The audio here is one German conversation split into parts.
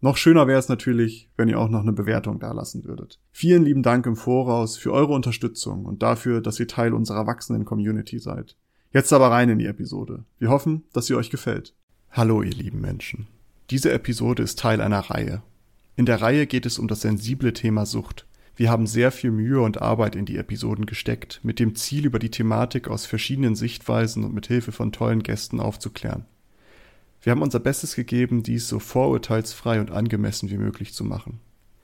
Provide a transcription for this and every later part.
Noch schöner wäre es natürlich, wenn ihr auch noch eine Bewertung dalassen würdet. Vielen lieben Dank im Voraus für eure Unterstützung und dafür, dass ihr Teil unserer wachsenden Community seid. Jetzt aber rein in die Episode. Wir hoffen, dass sie euch gefällt. Hallo, ihr lieben Menschen. Diese Episode ist Teil einer Reihe. In der Reihe geht es um das sensible Thema Sucht. Wir haben sehr viel Mühe und Arbeit in die Episoden gesteckt, mit dem Ziel, über die Thematik aus verschiedenen Sichtweisen und mit Hilfe von tollen Gästen aufzuklären. Wir haben unser Bestes gegeben, dies so vorurteilsfrei und angemessen wie möglich zu machen.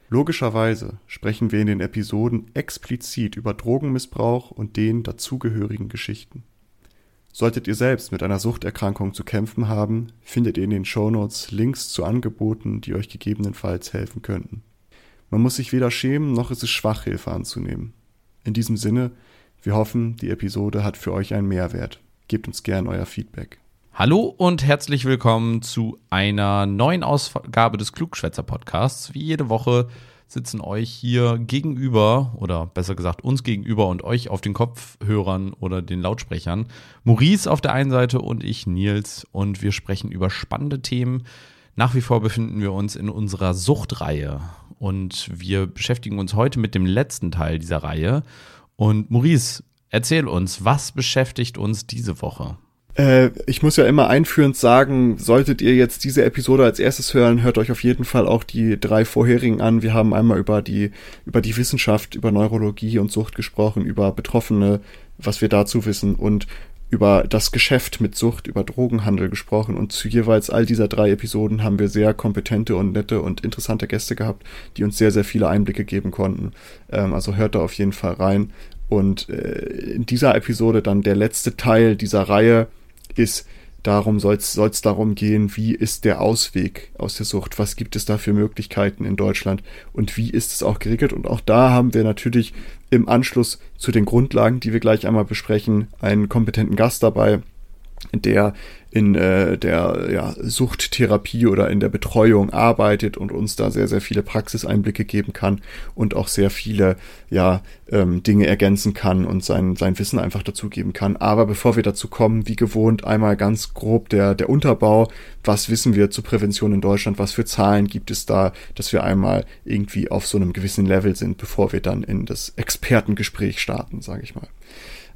Logischerweise sprechen wir in den Episoden explizit über Drogenmissbrauch und den dazugehörigen Geschichten. Solltet ihr selbst mit einer Suchterkrankung zu kämpfen haben, findet ihr in den Shownotes Links zu Angeboten, die euch gegebenenfalls helfen könnten. Man muss sich weder schämen, noch ist es schwach, Hilfe anzunehmen. In diesem Sinne, wir hoffen, die Episode hat für euch einen Mehrwert. Gebt uns gern euer Feedback. Hallo und herzlich willkommen zu einer neuen Ausgabe des Klugschwätzer Podcasts. Wie jede Woche sitzen euch hier gegenüber oder besser gesagt uns gegenüber und euch auf den Kopfhörern oder den Lautsprechern Maurice auf der einen Seite und ich Nils und wir sprechen über spannende Themen. Nach wie vor befinden wir uns in unserer Suchtreihe und wir beschäftigen uns heute mit dem letzten Teil dieser Reihe. Und Maurice, erzähl uns, was beschäftigt uns diese Woche? Äh, ich muss ja immer einführend sagen, solltet ihr jetzt diese Episode als erstes hören, hört euch auf jeden Fall auch die drei vorherigen an. Wir haben einmal über die, über die Wissenschaft, über Neurologie und Sucht gesprochen, über Betroffene, was wir dazu wissen und über das Geschäft mit Sucht, über Drogenhandel gesprochen und zu jeweils all dieser drei Episoden haben wir sehr kompetente und nette und interessante Gäste gehabt, die uns sehr, sehr viele Einblicke geben konnten. Ähm, also hört da auf jeden Fall rein. Und äh, in dieser Episode dann der letzte Teil dieser Reihe, ist, darum soll es darum gehen, wie ist der Ausweg aus der Sucht, was gibt es da für Möglichkeiten in Deutschland und wie ist es auch geregelt. Und auch da haben wir natürlich im Anschluss zu den Grundlagen, die wir gleich einmal besprechen, einen kompetenten Gast dabei, der in äh, der ja, Suchttherapie oder in der Betreuung arbeitet und uns da sehr, sehr viele Praxiseinblicke geben kann und auch sehr viele ja, ähm, Dinge ergänzen kann und sein, sein Wissen einfach dazugeben kann. Aber bevor wir dazu kommen, wie gewohnt, einmal ganz grob der, der Unterbau. Was wissen wir zur Prävention in Deutschland? Was für Zahlen gibt es da, dass wir einmal irgendwie auf so einem gewissen Level sind, bevor wir dann in das Expertengespräch starten, sage ich mal.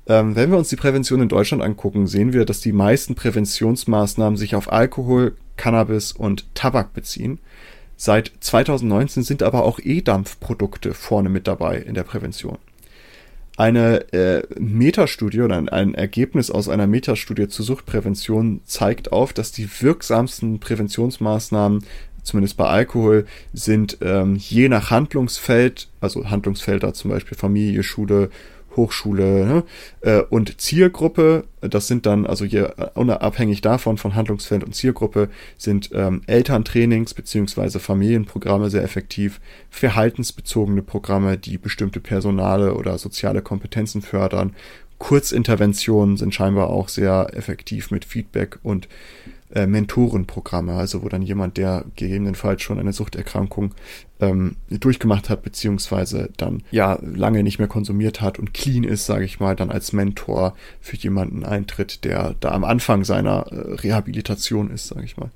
Ähm, wenn wir uns die Prävention in Deutschland angucken, sehen wir, dass die meisten Präventionsmaßnahmen sich auf Alkohol, Cannabis und Tabak beziehen. Seit 2019 sind aber auch E-Dampfprodukte vorne mit dabei in der Prävention. Eine äh, Metastudie oder ein, ein Ergebnis aus einer Metastudie zur Suchtprävention zeigt auf, dass die wirksamsten Präventionsmaßnahmen zumindest bei Alkohol, sind ähm, je nach Handlungsfeld, also Handlungsfelder zum Beispiel Familie, Schule, Hochschule ne? äh, und Zielgruppe, das sind dann, also je äh, unabhängig davon, von Handlungsfeld und Zielgruppe, sind ähm, Elterntrainings beziehungsweise Familienprogramme sehr effektiv, verhaltensbezogene Programme, die bestimmte personale oder soziale Kompetenzen fördern. Kurzinterventionen sind scheinbar auch sehr effektiv mit Feedback und äh, Mentorenprogramme, also wo dann jemand, der gegebenenfalls schon eine Suchterkrankung ähm, durchgemacht hat, beziehungsweise dann ja lange nicht mehr konsumiert hat und clean ist, sage ich mal, dann als Mentor für jemanden eintritt, der da am Anfang seiner äh, Rehabilitation ist, sage ich mal.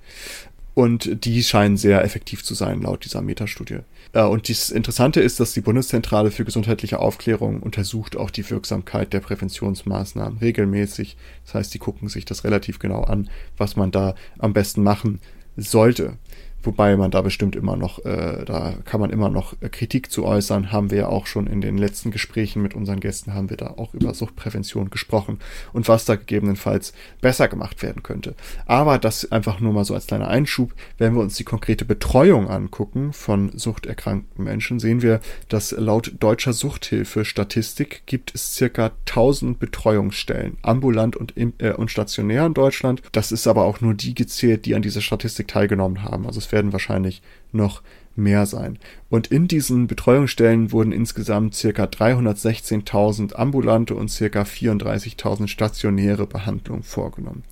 Und die scheinen sehr effektiv zu sein, laut dieser Metastudie. Und das Interessante ist, dass die Bundeszentrale für gesundheitliche Aufklärung untersucht auch die Wirksamkeit der Präventionsmaßnahmen regelmäßig. Das heißt, die gucken sich das relativ genau an, was man da am besten machen sollte. Wobei man da bestimmt immer noch, äh, da kann man immer noch äh, Kritik zu äußern. Haben wir ja auch schon in den letzten Gesprächen mit unseren Gästen, haben wir da auch über Suchtprävention gesprochen und was da gegebenenfalls besser gemacht werden könnte. Aber das einfach nur mal so als kleiner Einschub. Wenn wir uns die konkrete Betreuung angucken von suchterkrankten Menschen, sehen wir, dass laut deutscher Suchthilfe Statistik gibt es circa 1000 Betreuungsstellen, ambulant und, in, äh, und stationär in Deutschland. Das ist aber auch nur die gezählt, die an dieser Statistik teilgenommen haben. Also es werden wahrscheinlich noch mehr sein. Und in diesen Betreuungsstellen wurden insgesamt circa 316.000 ambulante und circa 34.000 stationäre Behandlungen vorgenommen.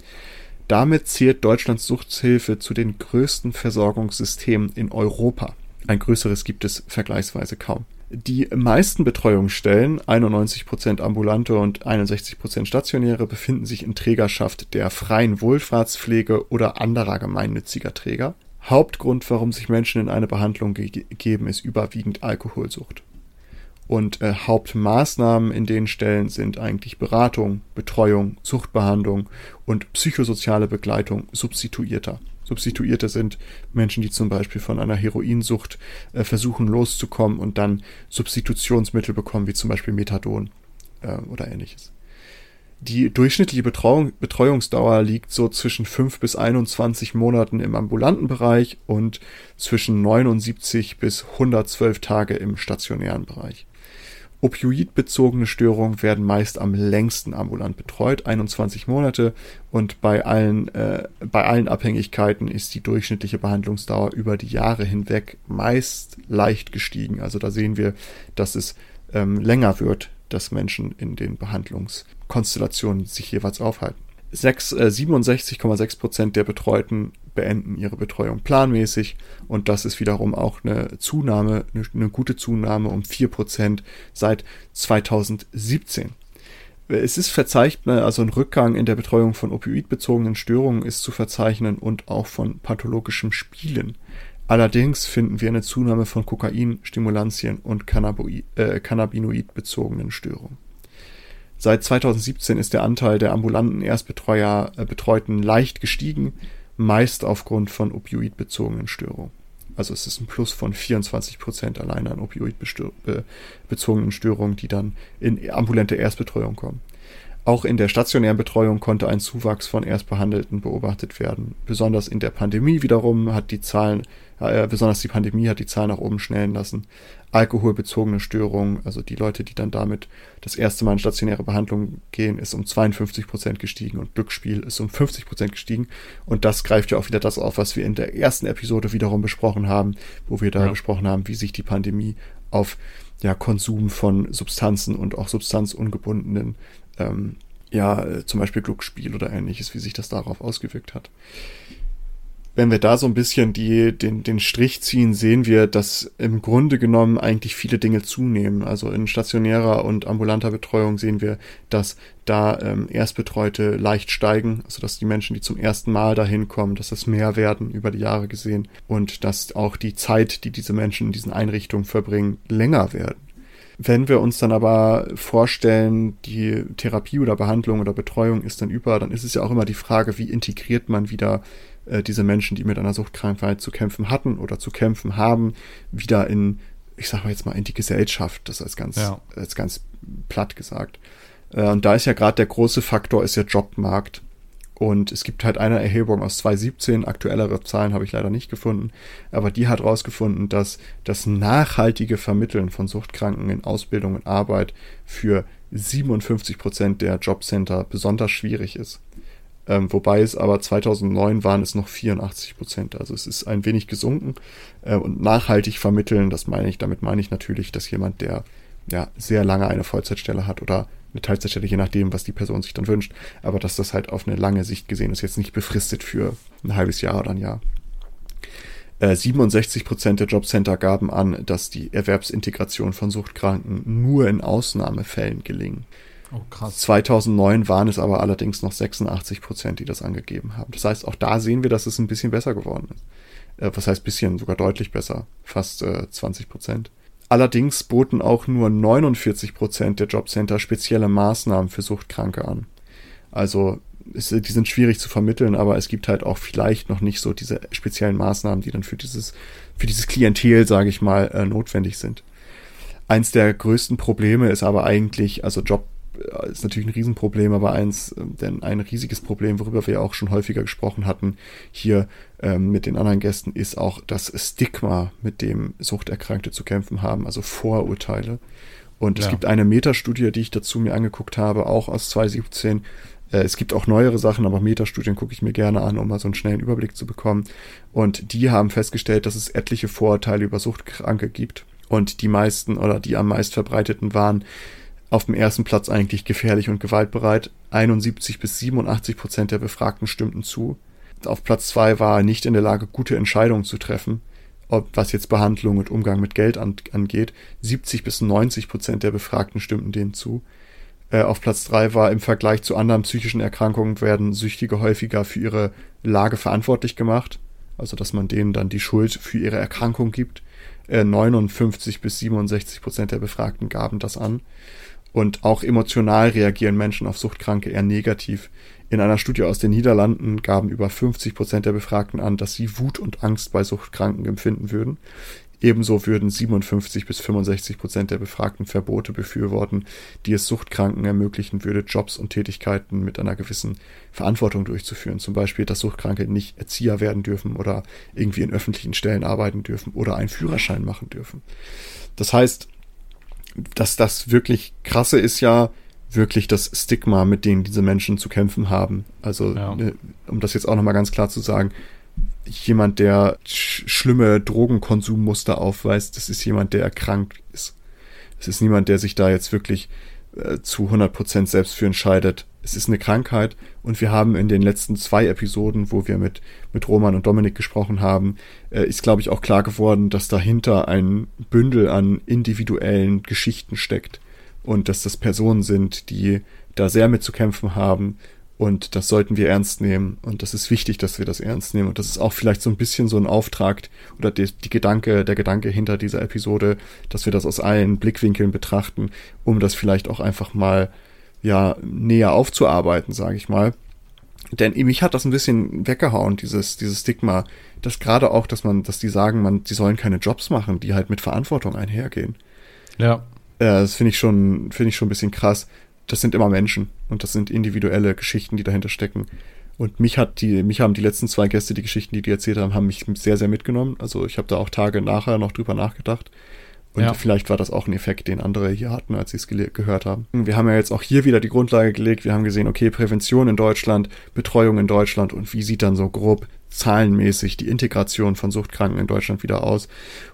Damit zählt Deutschlands Suchthilfe zu den größten Versorgungssystemen in Europa. Ein größeres gibt es vergleichsweise kaum. Die meisten Betreuungsstellen, 91% ambulante und 61% stationäre, befinden sich in Trägerschaft der freien Wohlfahrtspflege oder anderer gemeinnütziger Träger. Hauptgrund, warum sich Menschen in eine Behandlung ge geben, ist überwiegend Alkoholsucht. Und äh, Hauptmaßnahmen in den Stellen sind eigentlich Beratung, Betreuung, Suchtbehandlung und psychosoziale Begleitung substituierter. Substituierte sind Menschen, die zum Beispiel von einer Heroinsucht äh, versuchen loszukommen und dann Substitutionsmittel bekommen, wie zum Beispiel Methadon äh, oder ähnliches. Die durchschnittliche Betreuung, Betreuungsdauer liegt so zwischen 5 bis 21 Monaten im ambulanten Bereich und zwischen 79 bis 112 Tage im stationären Bereich. Opioidbezogene Störungen werden meist am längsten ambulant betreut, 21 Monate, und bei allen, äh, bei allen Abhängigkeiten ist die durchschnittliche Behandlungsdauer über die Jahre hinweg meist leicht gestiegen. Also da sehen wir, dass es ähm, länger wird, dass Menschen in den Behandlungskonstellationen sich jeweils aufhalten. 67,6 äh, Prozent der Betreuten beenden ihre Betreuung planmäßig und das ist wiederum auch eine Zunahme, eine, eine gute Zunahme um 4 Prozent seit 2017. Es ist verzeichnet, also ein Rückgang in der Betreuung von opioidbezogenen Störungen ist zu verzeichnen und auch von pathologischem Spielen. Allerdings finden wir eine Zunahme von Kokain, Stimulantien und äh, Cannabinoid-bezogenen Störungen. Seit 2017 ist der Anteil der ambulanten Erstbetreuer äh, Betreuten leicht gestiegen, meist aufgrund von opioidbezogenen Störungen. Also es ist ein Plus von 24 Prozent allein an opioidbezogenen Störungen, die dann in ambulante Erstbetreuung kommen. Auch in der stationären Betreuung konnte ein Zuwachs von Erstbehandelten beobachtet werden. Besonders in der Pandemie wiederum hat die Zahlen, äh, besonders die Pandemie hat die Zahlen nach oben schnellen lassen. Alkoholbezogene Störungen, also die Leute, die dann damit das erste Mal in stationäre Behandlung gehen, ist um 52 Prozent gestiegen und Glücksspiel ist um 50 Prozent gestiegen. Und das greift ja auch wieder das auf, was wir in der ersten Episode wiederum besprochen haben, wo wir da ja. besprochen haben, wie sich die Pandemie auf ja, Konsum von Substanzen und auch substanzungebundenen ähm, ja, zum Beispiel Glücksspiel oder ähnliches, wie sich das darauf ausgewirkt hat. Wenn wir da so ein bisschen die, den, den Strich ziehen, sehen wir, dass im Grunde genommen eigentlich viele Dinge zunehmen. Also in stationärer und ambulanter Betreuung sehen wir, dass da ähm, Erstbetreute leicht steigen, also dass die Menschen, die zum ersten Mal dahin kommen, dass das mehr werden über die Jahre gesehen und dass auch die Zeit, die diese Menschen in diesen Einrichtungen verbringen, länger werden. Wenn wir uns dann aber vorstellen, die Therapie oder Behandlung oder Betreuung ist dann über, dann ist es ja auch immer die Frage, wie integriert man wieder äh, diese Menschen, die mit einer Suchtkrankheit zu kämpfen hatten oder zu kämpfen haben, wieder in, ich sage jetzt mal, in die Gesellschaft, das als ganz, ja. als ganz platt gesagt. Äh, und da ist ja gerade der große Faktor, ist der Jobmarkt. Und es gibt halt eine Erhebung aus 2017, aktuellere Zahlen habe ich leider nicht gefunden, aber die hat herausgefunden, dass das nachhaltige Vermitteln von Suchtkranken in Ausbildung und Arbeit für 57 Prozent der Jobcenter besonders schwierig ist. Ähm, wobei es aber 2009 waren es noch 84 Prozent. Also es ist ein wenig gesunken. Äh, und nachhaltig vermitteln, das meine ich, damit meine ich natürlich, dass jemand, der ja sehr lange eine Vollzeitstelle hat oder eine Teilzeitstelle, je nachdem, was die Person sich dann wünscht, aber dass das halt auf eine lange Sicht gesehen ist, jetzt nicht befristet für ein halbes Jahr oder ein Jahr. Äh, 67 Prozent der Jobcenter gaben an, dass die Erwerbsintegration von Suchtkranken nur in Ausnahmefällen gelingen. Oh, krass. 2009 waren es aber allerdings noch 86 Prozent, die das angegeben haben. Das heißt, auch da sehen wir, dass es ein bisschen besser geworden ist. Äh, was heißt bisschen? Sogar deutlich besser. Fast äh, 20 Prozent. Allerdings boten auch nur 49 Prozent der Jobcenter spezielle Maßnahmen für Suchtkranke an. Also es, die sind schwierig zu vermitteln, aber es gibt halt auch vielleicht noch nicht so diese speziellen Maßnahmen, die dann für dieses für dieses Klientel, sage ich mal, äh, notwendig sind. Eins der größten Probleme ist aber eigentlich, also Job ist natürlich ein Riesenproblem, aber eins, äh, denn ein riesiges Problem, worüber wir ja auch schon häufiger gesprochen hatten, hier ähm, mit den anderen Gästen, ist auch das Stigma, mit dem Suchterkrankte zu kämpfen haben, also Vorurteile. Und ja. es gibt eine Metastudie, die ich dazu mir angeguckt habe, auch aus 2017, Äh, es gibt auch neuere Sachen, aber Metastudien gucke ich mir gerne an, um mal so einen schnellen Überblick zu bekommen. Und die haben festgestellt, dass es etliche Vorurteile über Suchtkranke gibt. Und die meisten oder die am meist verbreiteten waren auf dem ersten Platz eigentlich gefährlich und gewaltbereit. 71 bis 87 Prozent der Befragten stimmten zu. Auf Platz zwei war er nicht in der Lage, gute Entscheidungen zu treffen, ob, was jetzt Behandlung und Umgang mit Geld an, angeht. 70 bis 90 Prozent der Befragten stimmten denen zu. Äh, auf Platz drei war im Vergleich zu anderen psychischen Erkrankungen werden Süchtige häufiger für ihre Lage verantwortlich gemacht. Also, dass man denen dann die Schuld für ihre Erkrankung gibt. Äh, 59 bis 67 Prozent der Befragten gaben das an. Und auch emotional reagieren Menschen auf Suchtkranke eher negativ. In einer Studie aus den Niederlanden gaben über 50 Prozent der Befragten an, dass sie Wut und Angst bei Suchtkranken empfinden würden. Ebenso würden 57 bis 65 Prozent der Befragten Verbote befürworten, die es Suchtkranken ermöglichen würde, Jobs und Tätigkeiten mit einer gewissen Verantwortung durchzuführen. Zum Beispiel, dass Suchtkranke nicht Erzieher werden dürfen oder irgendwie in öffentlichen Stellen arbeiten dürfen oder einen Führerschein machen dürfen. Das heißt, dass das wirklich krasse ist ja wirklich das Stigma, mit dem diese Menschen zu kämpfen haben. Also, ja. Ne, um das jetzt auch nochmal ganz klar zu sagen, jemand, der sch schlimme Drogenkonsummuster aufweist, das ist jemand, der erkrankt ist. Es ist niemand, der sich da jetzt wirklich äh, zu 100% selbst für entscheidet. Es ist eine Krankheit und wir haben in den letzten zwei Episoden, wo wir mit, mit Roman und Dominik gesprochen haben, äh, ist, glaube ich, auch klar geworden, dass dahinter ein Bündel an individuellen Geschichten steckt und dass das Personen sind, die da sehr mit zu kämpfen haben und das sollten wir ernst nehmen. Und das ist wichtig, dass wir das ernst nehmen. Und das ist auch vielleicht so ein bisschen so ein Auftrag oder die, die Gedanke, der Gedanke hinter dieser Episode, dass wir das aus allen Blickwinkeln betrachten, um das vielleicht auch einfach mal, ja, näher aufzuarbeiten, sage ich mal. Denn mich hat das ein bisschen weggehauen, dieses, dieses Stigma, dass gerade auch, dass man, dass die sagen, man, die sollen keine Jobs machen, die halt mit Verantwortung einhergehen. Ja. Äh, das finde ich schon, finde ich schon ein bisschen krass das sind immer Menschen und das sind individuelle Geschichten, die dahinter stecken. Und mich hat die, mich haben die letzten zwei Gäste, die Geschichten, die die erzählt haben, haben mich sehr, sehr mitgenommen. Also ich habe da auch Tage nachher noch drüber nachgedacht. Und ja. vielleicht war das auch ein Effekt, den andere hier hatten, als sie es gehört haben. Wir haben ja jetzt auch hier wieder die Grundlage gelegt. Wir haben gesehen, okay, Prävention in Deutschland, Betreuung in Deutschland und wie sieht dann so grob zahlenmäßig die Integration von Suchtkranken in Deutschland wieder aus.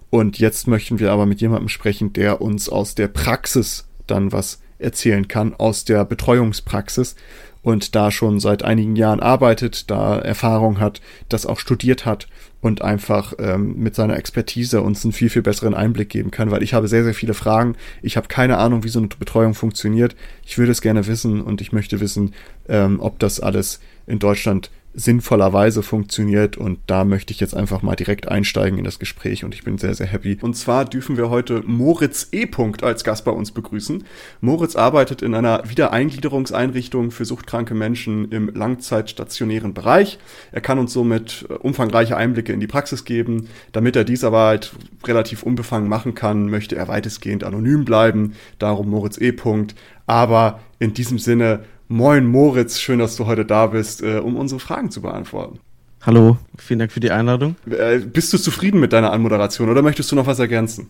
Und jetzt möchten wir aber mit jemandem sprechen, der uns aus der Praxis dann was erzählen kann aus der Betreuungspraxis und da schon seit einigen Jahren arbeitet, da Erfahrung hat, das auch studiert hat und einfach ähm, mit seiner Expertise uns einen viel, viel besseren Einblick geben kann, weil ich habe sehr, sehr viele Fragen. Ich habe keine Ahnung, wie so eine Betreuung funktioniert. Ich würde es gerne wissen und ich möchte wissen, ähm, ob das alles in Deutschland sinnvollerweise funktioniert und da möchte ich jetzt einfach mal direkt einsteigen in das Gespräch und ich bin sehr, sehr happy. Und zwar dürfen wir heute Moritz E. als Gast bei uns begrüßen. Moritz arbeitet in einer Wiedereingliederungseinrichtung für suchtkranke Menschen im langzeitstationären Bereich. Er kann uns somit äh, umfangreiche Einblicke in die Praxis geben. Damit er dies aber halt relativ unbefangen machen kann, möchte er weitestgehend anonym bleiben. Darum Moritz E. Aber in diesem Sinne Moin Moritz, schön, dass du heute da bist, äh, um unsere Fragen zu beantworten. Hallo, vielen Dank für die Einladung. Äh, bist du zufrieden mit deiner Anmoderation oder möchtest du noch was ergänzen?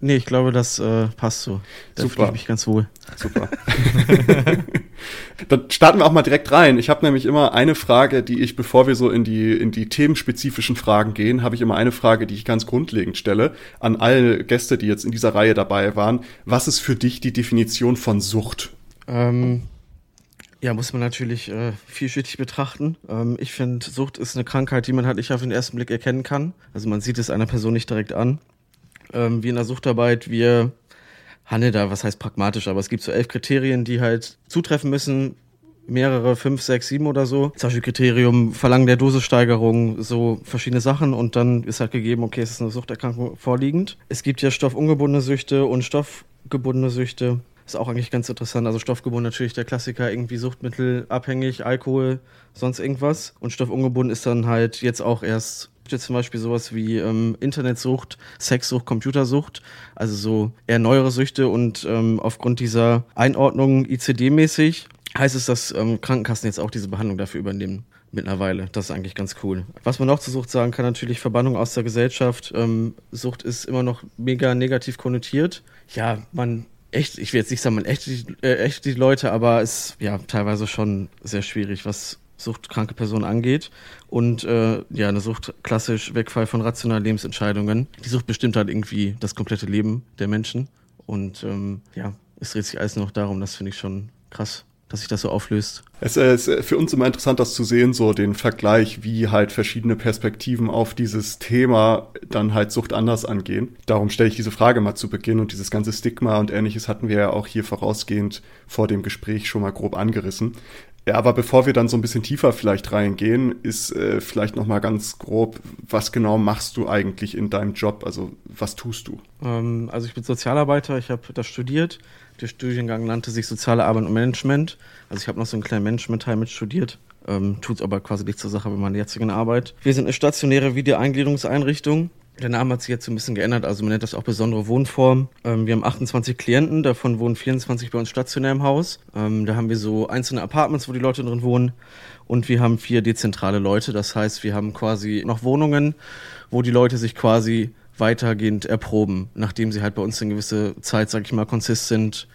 Nee, ich glaube, das äh, passt so. Da Super. fühle ich mich ganz wohl. Super. Dann starten wir auch mal direkt rein. Ich habe nämlich immer eine Frage, die ich, bevor wir so in die, in die themenspezifischen Fragen gehen, habe ich immer eine Frage, die ich ganz grundlegend stelle an alle Gäste, die jetzt in dieser Reihe dabei waren. Was ist für dich die Definition von Sucht? Ähm, ja, muss man natürlich äh, vielschichtig betrachten. Ähm, ich finde, Sucht ist eine Krankheit, die man halt nicht auf den ersten Blick erkennen kann. Also man sieht es einer Person nicht direkt an. Ähm, wie in der Suchtarbeit, wir handeln da, was heißt pragmatisch, aber es gibt so elf Kriterien, die halt zutreffen müssen. Mehrere, fünf, sechs, sieben oder so. Zum Beispiel Kriterium Verlangen der Dosissteigerung, so verschiedene Sachen und dann ist halt gegeben, okay, es ist eine Suchterkrankung vorliegend. Es gibt ja stoffungebundene Süchte und stoffgebundene Süchte. Ist auch eigentlich ganz interessant. Also stoffgebunden natürlich der Klassiker, irgendwie suchtmittelabhängig, Alkohol, sonst irgendwas. Und stoffungebunden ist dann halt jetzt auch erst jetzt zum Beispiel sowas wie ähm, Internetsucht, Sexsucht, Computersucht, also so eher neuere Süchte und ähm, aufgrund dieser Einordnung ICD-mäßig heißt es, dass ähm, Krankenkassen jetzt auch diese Behandlung dafür übernehmen mittlerweile. Das ist eigentlich ganz cool. Was man noch zur Sucht sagen kann, natürlich Verbannung aus der Gesellschaft. Ähm, Sucht ist immer noch mega negativ konnotiert. Ja, man echt, ich will jetzt nicht sagen, man echt, äh, echt die Leute, aber es ist ja teilweise schon sehr schwierig, was suchtkranke Personen angeht. Und äh, ja, eine Sucht klassisch Wegfall von rationalen Lebensentscheidungen. Die Sucht bestimmt halt irgendwie das komplette Leben der Menschen. Und ähm, ja, es dreht sich alles noch darum, das finde ich schon krass dass sich das so auflöst. Es ist für uns immer interessant, das zu sehen, so den Vergleich, wie halt verschiedene Perspektiven auf dieses Thema dann halt Sucht anders angehen. Darum stelle ich diese Frage mal zu Beginn und dieses ganze Stigma und ähnliches hatten wir ja auch hier vorausgehend vor dem Gespräch schon mal grob angerissen. Ja, aber bevor wir dann so ein bisschen tiefer vielleicht reingehen, ist äh, vielleicht noch mal ganz grob, was genau machst du eigentlich in deinem Job? Also was tust du? Ähm, also ich bin Sozialarbeiter, ich habe das studiert, der Studiengang nannte sich Soziale Arbeit und Management. Also ich habe noch so einen kleinen Management-Teil mit studiert. Ähm, tut aber quasi nichts zur Sache bei meiner jetzigen Arbeit. Wir sind eine stationäre Videoeingliederungseinrichtung. Der Name hat sich jetzt so ein bisschen geändert, also man nennt das auch besondere Wohnform. Ähm, wir haben 28 Klienten, davon wohnen 24 bei uns stationär im Haus. Ähm, da haben wir so einzelne Apartments, wo die Leute drin wohnen. Und wir haben vier dezentrale Leute, das heißt, wir haben quasi noch Wohnungen, wo die Leute sich quasi weitergehend erproben, nachdem sie halt bei uns eine gewisse Zeit, sag ich mal, konsistent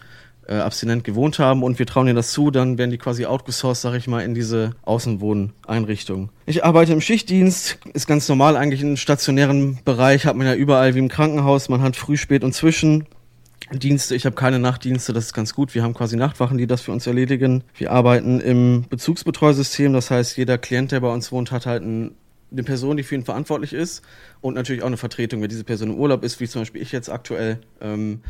äh, abstinent gewohnt haben und wir trauen ihnen das zu, dann werden die quasi outgesourced, sag ich mal, in diese Außenwohneinrichtung. Ich arbeite im Schichtdienst, ist ganz normal eigentlich im stationären Bereich, hat man ja überall wie im Krankenhaus, man hat früh, spät und zwischen. Dienste, ich habe keine Nachtdienste, das ist ganz gut. Wir haben quasi Nachtwachen, die das für uns erledigen. Wir arbeiten im Bezugsbetreuersystem, das heißt, jeder Klient, der bei uns wohnt, hat halt ein eine Person, die für ihn verantwortlich ist und natürlich auch eine Vertretung, wenn diese Person im Urlaub ist, wie zum Beispiel ich jetzt aktuell, ähm,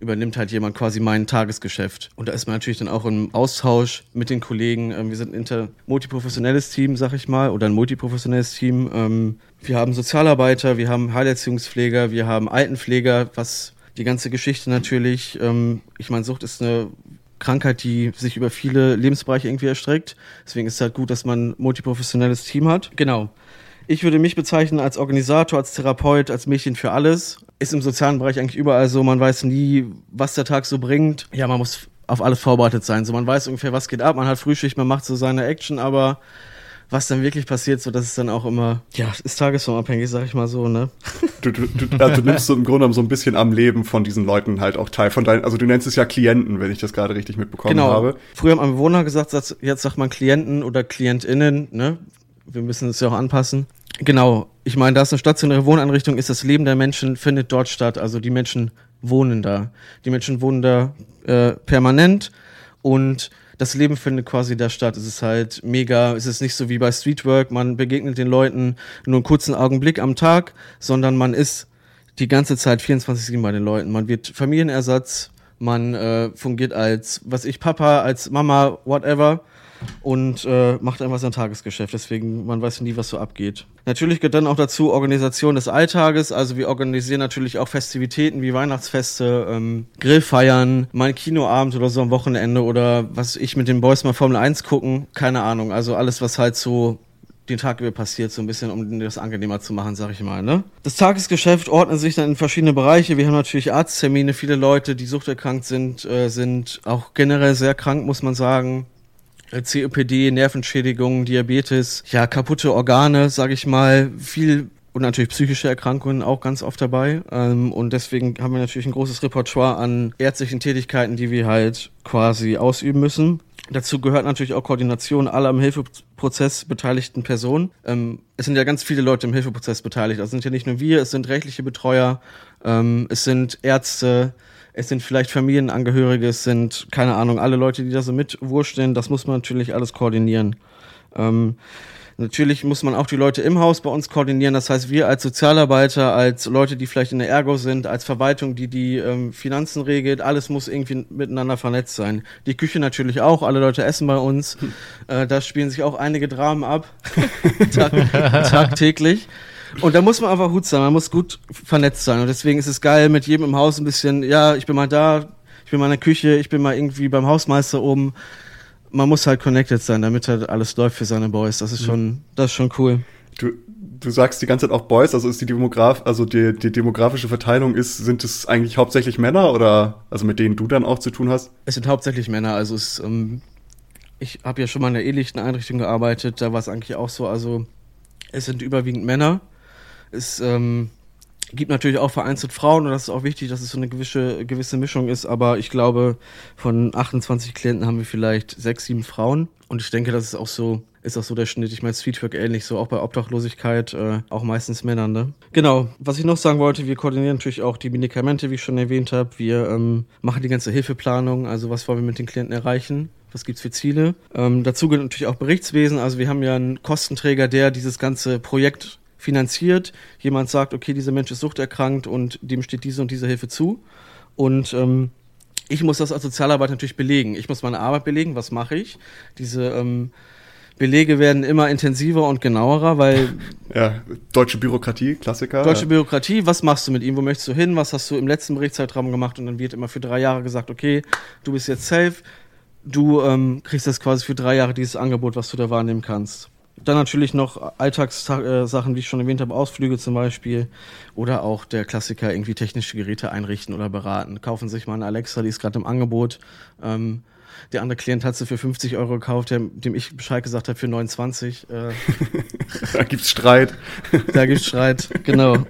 übernimmt halt jemand quasi mein Tagesgeschäft. Und da ist man natürlich dann auch im Austausch mit den Kollegen. Ähm, wir sind ein multiprofessionelles Team, sag ich mal, oder ein multiprofessionelles Team. Ähm, wir haben Sozialarbeiter, wir haben Heilerziehungspfleger, wir haben Altenpfleger, was die ganze Geschichte natürlich, ähm, ich meine, Sucht ist eine Krankheit, die sich über viele Lebensbereiche irgendwie erstreckt. Deswegen ist es halt gut, dass man ein multiprofessionelles Team hat. Genau. Ich würde mich bezeichnen als Organisator, als Therapeut, als Mädchen für alles. Ist im sozialen Bereich eigentlich überall so. Man weiß nie, was der Tag so bringt. Ja, man muss auf alles vorbereitet sein. So, man weiß ungefähr, was geht ab. Man hat Frühschicht, man macht so seine Action, aber was dann wirklich passiert, so das ist dann auch immer, ja, ist tagesformabhängig, sag ich mal so, ne? Du, du, du, also du nimmst so im Grunde genommen so ein bisschen am Leben von diesen Leuten halt auch teil von deinen, also du nennst es ja Klienten, wenn ich das gerade richtig mitbekommen genau. habe. Früher hat man Bewohner gesagt, jetzt sagt man Klienten oder KlientInnen, ne? Wir müssen es ja auch anpassen. Genau, ich meine, da es eine stationäre Wohneinrichtung ist, das Leben der Menschen findet dort statt. Also die Menschen wohnen da. Die Menschen wohnen da äh, permanent und das Leben findet quasi da statt. Es ist halt mega, es ist nicht so wie bei Streetwork, man begegnet den Leuten nur einen kurzen Augenblick am Tag, sondern man ist die ganze Zeit 24-7 bei den Leuten. Man wird Familienersatz, man äh, fungiert als, was ich, Papa, als Mama, whatever und äh, macht einfach sein Tagesgeschäft. Deswegen, man weiß nie, was so abgeht. Natürlich gehört dann auch dazu Organisation des Alltages. Also wir organisieren natürlich auch Festivitäten wie Weihnachtsfeste, ähm, Grillfeiern, mal ein Kinoabend oder so am Wochenende oder was ich mit den Boys mal Formel 1 gucken. Keine Ahnung. Also alles, was halt so den Tag über passiert, so ein bisschen, um das angenehmer zu machen, sag ich mal. Ne? Das Tagesgeschäft ordnet sich dann in verschiedene Bereiche. Wir haben natürlich Arzttermine. Viele Leute, die suchterkrankt sind, äh, sind auch generell sehr krank, muss man sagen. COPD, Nervenschädigung, Diabetes, ja, kaputte Organe, sage ich mal, viel und natürlich psychische Erkrankungen auch ganz oft dabei. Ähm, und deswegen haben wir natürlich ein großes Repertoire an ärztlichen Tätigkeiten, die wir halt quasi ausüben müssen. Dazu gehört natürlich auch Koordination aller im Hilfeprozess beteiligten Personen. Ähm, es sind ja ganz viele Leute im Hilfeprozess beteiligt. Das sind ja nicht nur wir, es sind rechtliche Betreuer, ähm, es sind Ärzte, es sind vielleicht Familienangehörige, es sind, keine Ahnung, alle Leute, die da so mitwursteln, das muss man natürlich alles koordinieren. Ähm, natürlich muss man auch die Leute im Haus bei uns koordinieren, das heißt, wir als Sozialarbeiter, als Leute, die vielleicht in der Ergo sind, als Verwaltung, die die ähm, Finanzen regelt, alles muss irgendwie miteinander vernetzt sein. Die Küche natürlich auch, alle Leute essen bei uns, äh, da spielen sich auch einige Dramen ab, tag tagtäglich. Und da muss man einfach gut sein, man muss gut vernetzt sein. Und deswegen ist es geil, mit jedem im Haus ein bisschen, ja, ich bin mal da, ich bin mal in der Küche, ich bin mal irgendwie beim Hausmeister oben. Man muss halt connected sein, damit halt alles läuft für seine Boys. Das ist schon, das ist schon cool. Du, du sagst die ganze Zeit auch Boys, also ist die Demograf, also die, die demografische Verteilung ist, sind es eigentlich hauptsächlich Männer oder also mit denen du dann auch zu tun hast? Es sind hauptsächlich Männer, also es, ähm, ich habe ja schon mal in der ähnlichen Einrichtung gearbeitet, da war es eigentlich auch so, also es sind überwiegend Männer ist, ähm, Gibt natürlich auch vereinzelt Frauen und das ist auch wichtig, dass es so eine gewisse, gewisse Mischung ist, aber ich glaube, von 28 Klienten haben wir vielleicht sechs, sieben Frauen und ich denke, das ist auch so, ist auch so der Schnitt. Ich meine, Streetwork ähnlich, so auch bei Obdachlosigkeit, äh, auch meistens Männer, ne? Genau. Was ich noch sagen wollte, wir koordinieren natürlich auch die Medikamente, wie ich schon erwähnt habe. Wir ähm, machen die ganze Hilfeplanung, also was wollen wir mit den Klienten erreichen? Was gibt's für Ziele? Ähm, dazu gehört natürlich auch Berichtswesen. Also wir haben ja einen Kostenträger, der dieses ganze Projekt finanziert. Jemand sagt, okay, dieser Mensch ist suchterkrankt und dem steht diese und diese Hilfe zu. Und ähm, ich muss das als Sozialarbeit natürlich belegen. Ich muss meine Arbeit belegen. Was mache ich? Diese ähm, Belege werden immer intensiver und genauerer, weil. Ja, deutsche Bürokratie, Klassiker. Deutsche Bürokratie, was machst du mit ihm? Wo möchtest du hin? Was hast du im letzten Berichtszeitraum gemacht? Und dann wird immer für drei Jahre gesagt, okay, du bist jetzt safe. Du ähm, kriegst jetzt quasi für drei Jahre dieses Angebot, was du da wahrnehmen kannst. Dann natürlich noch Alltagssachen, wie ich schon erwähnt habe, Ausflüge zum Beispiel. Oder auch der Klassiker, irgendwie technische Geräte einrichten oder beraten. Kaufen sich mal eine Alexa, die ist gerade im Angebot. Ähm, der andere Klient hat sie für 50 Euro gekauft, dem ich Bescheid gesagt habe für 29. Äh, da gibt's Streit. Da gibt's Streit, genau.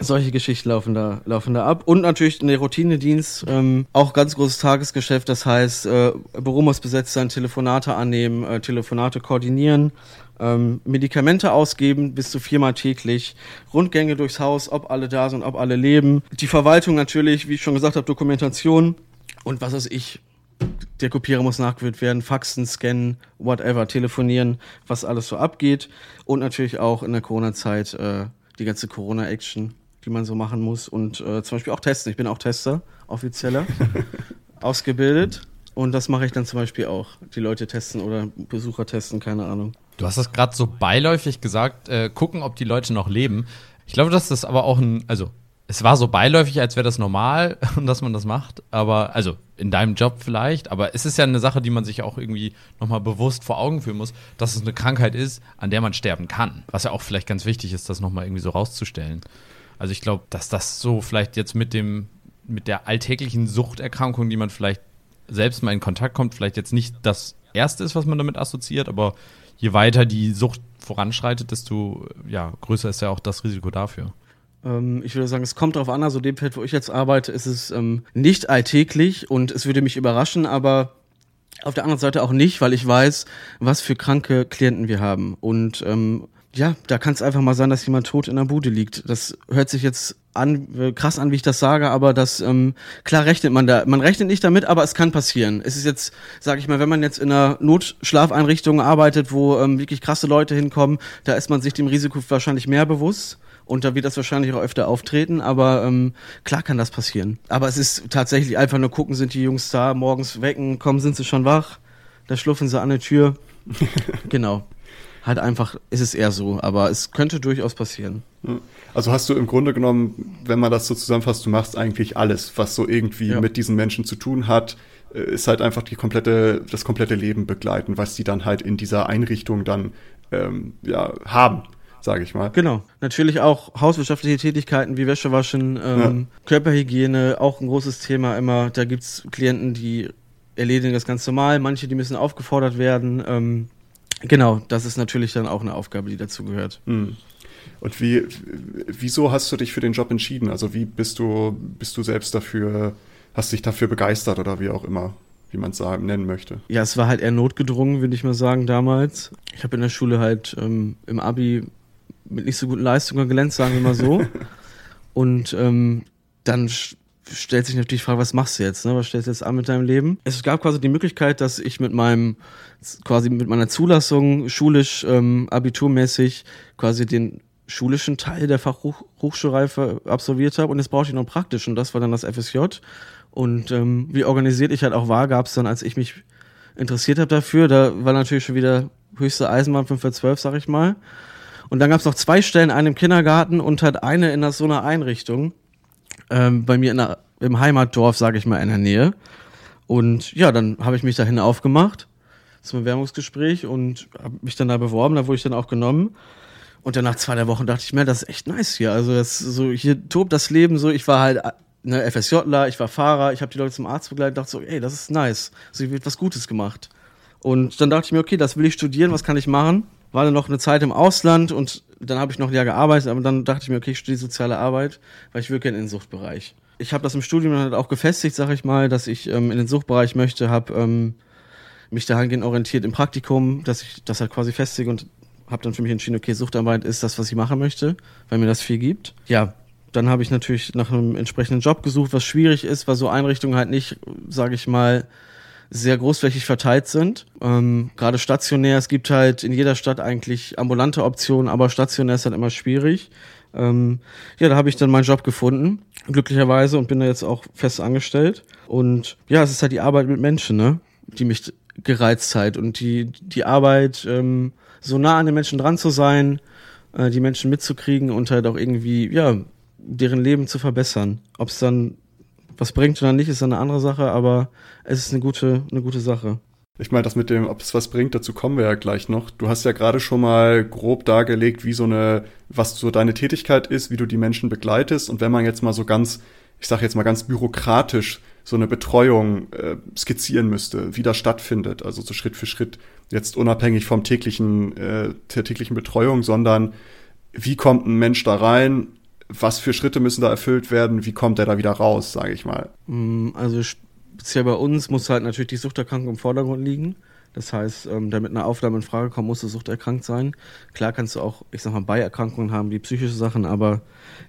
Solche Geschichten laufen da, laufen da ab. Und natürlich der Routinedienst, ähm, auch ganz großes Tagesgeschäft. Das heißt, äh, Büro muss besetzt sein, Telefonate annehmen, äh, Telefonate koordinieren, ähm, Medikamente ausgeben, bis zu viermal täglich, Rundgänge durchs Haus, ob alle da sind, ob alle leben. Die Verwaltung natürlich, wie ich schon gesagt habe, Dokumentation und was weiß ich, der Kopierer muss nachgewählt werden, Faxen, Scannen, whatever, telefonieren, was alles so abgeht. Und natürlich auch in der Corona-Zeit äh, die ganze Corona-Action, die man so machen muss. Und äh, zum Beispiel auch testen. Ich bin auch Tester, offizieller, ausgebildet. Und das mache ich dann zum Beispiel auch. Die Leute testen oder Besucher testen, keine Ahnung. Du hast das gerade so beiläufig gesagt, äh, gucken, ob die Leute noch leben. Ich glaube, dass das aber auch ein, also es war so beiläufig, als wäre das normal, dass man das macht. Aber, also in deinem Job vielleicht, aber es ist ja eine Sache, die man sich auch irgendwie nochmal bewusst vor Augen führen muss, dass es eine Krankheit ist, an der man sterben kann. Was ja auch vielleicht ganz wichtig ist, das nochmal irgendwie so rauszustellen. Also ich glaube, dass das so vielleicht jetzt mit dem, mit der alltäglichen Suchterkrankung, die man vielleicht selbst mal in Kontakt kommt, vielleicht jetzt nicht das erste ist, was man damit assoziiert, aber je weiter die Sucht voranschreitet, desto ja, größer ist ja auch das Risiko dafür. Ähm, ich würde sagen, es kommt darauf an, also dem Feld, wo ich jetzt arbeite, ist es ähm, nicht alltäglich und es würde mich überraschen, aber auf der anderen Seite auch nicht, weil ich weiß, was für kranke Klienten wir haben. Und ähm, ja, da kann es einfach mal sein, dass jemand tot in der Bude liegt. Das hört sich jetzt an, äh, krass an, wie ich das sage, aber das, ähm, klar rechnet man da. Man rechnet nicht damit, aber es kann passieren. Es ist jetzt, sage ich mal, wenn man jetzt in einer Notschlafeinrichtung arbeitet, wo ähm, wirklich krasse Leute hinkommen, da ist man sich dem Risiko wahrscheinlich mehr bewusst. Und da wird das wahrscheinlich auch öfter auftreten, aber ähm, klar kann das passieren. Aber es ist tatsächlich einfach nur gucken, sind die Jungs da, morgens wecken, kommen, sind sie schon wach, da schluffen sie an der Tür. genau. Halt einfach ist es eher so, aber es könnte durchaus passieren. Also hast du im Grunde genommen, wenn man das so zusammenfasst, du machst eigentlich alles, was so irgendwie ja. mit diesen Menschen zu tun hat, äh, ist halt einfach die komplette, das komplette Leben begleiten, was die dann halt in dieser Einrichtung dann ähm, ja, haben sage ich mal. Genau. Natürlich auch hauswirtschaftliche Tätigkeiten wie Wäschewaschen, ähm, ja. Körperhygiene, auch ein großes Thema immer. Da gibt's Klienten, die erledigen das ganz normal, manche, die müssen aufgefordert werden. Ähm, genau, das ist natürlich dann auch eine Aufgabe, die dazu gehört. Mhm. Und wie, wieso hast du dich für den Job entschieden? Also wie bist du, bist du selbst dafür, hast dich dafür begeistert oder wie auch immer? wie man es nennen möchte. Ja, es war halt eher notgedrungen, würde ich mal sagen, damals. Ich habe in der Schule halt ähm, im Abi mit nicht so guten Leistungen glänzt, sagen wir mal so. Und ähm, dann stellt sich natürlich die Frage, was machst du jetzt? Ne? Was stellst du jetzt an mit deinem Leben? Es gab quasi die Möglichkeit, dass ich mit meinem, quasi mit meiner Zulassung, schulisch, ähm, abiturmäßig, quasi den schulischen Teil der Fachhochschulreife absolviert habe und jetzt brauchte ich noch praktisch und das war dann das FSJ. Und ähm, wie organisiert ich halt auch war, gab es dann, als ich mich interessiert habe dafür, da war natürlich schon wieder höchste Eisenbahn 5 für 12, sag ich mal. Und dann gab es noch zwei Stellen, eine im Kindergarten und halt eine in so einer Einrichtung. Ähm, bei mir in der, im Heimatdorf, sage ich mal, in der Nähe. Und ja, dann habe ich mich dahin aufgemacht zum Bewerbungsgespräch und habe mich dann da beworben, da wurde ich dann auch genommen. Und dann nach zwei der Wochen dachte ich mir, das ist echt nice hier. Also das, so hier tobt das Leben so. Ich war halt ne, FSJler, ich war Fahrer, ich habe die Leute zum Arzt begleitet, dachte so, ey, das ist nice. So hier wird was Gutes gemacht. Und dann dachte ich mir, okay, das will ich studieren, was kann ich machen? War dann noch eine Zeit im Ausland und dann habe ich noch ein Jahr gearbeitet, aber dann dachte ich mir, okay, ich studiere soziale Arbeit, weil ich will gerne in den Suchtbereich. Ich habe das im Studium dann halt auch gefestigt, sag ich mal, dass ich ähm, in den Suchtbereich möchte, habe ähm, mich dahingehend orientiert im Praktikum, dass ich das halt quasi festige und habe dann für mich entschieden, okay, Suchtarbeit ist das, was ich machen möchte, weil mir das viel gibt. Ja, dann habe ich natürlich nach einem entsprechenden Job gesucht, was schwierig ist, weil so Einrichtungen halt nicht, sage ich mal, sehr großflächig verteilt sind. Ähm, Gerade stationär, es gibt halt in jeder Stadt eigentlich ambulante Optionen, aber stationär ist halt immer schwierig. Ähm, ja, da habe ich dann meinen Job gefunden, glücklicherweise, und bin da jetzt auch fest angestellt. Und ja, es ist halt die Arbeit mit Menschen, ne, die mich gereizt hat und die, die Arbeit, ähm, so nah an den Menschen dran zu sein, äh, die Menschen mitzukriegen und halt auch irgendwie, ja, deren Leben zu verbessern. Ob es dann was bringt oder nicht, ist eine andere Sache, aber es ist eine gute, eine gute Sache. Ich meine, das mit dem, ob es was bringt, dazu kommen wir ja gleich noch. Du hast ja gerade schon mal grob dargelegt, wie so eine, was so deine Tätigkeit ist, wie du die Menschen begleitest. Und wenn man jetzt mal so ganz, ich sage jetzt mal ganz bürokratisch so eine Betreuung äh, skizzieren müsste, wie das stattfindet, also so Schritt für Schritt, jetzt unabhängig vom täglichen, äh, der täglichen Betreuung, sondern wie kommt ein Mensch da rein, was für Schritte müssen da erfüllt werden? Wie kommt er da wieder raus, sage ich mal? Mm, also speziell bei uns muss halt natürlich die Suchterkrankung im Vordergrund liegen. Das heißt, ähm, damit eine Aufnahme in Frage kommt, muss du suchterkrankt sein. Klar kannst du auch, ich sag mal, Beierkrankungen haben, wie psychische Sachen, aber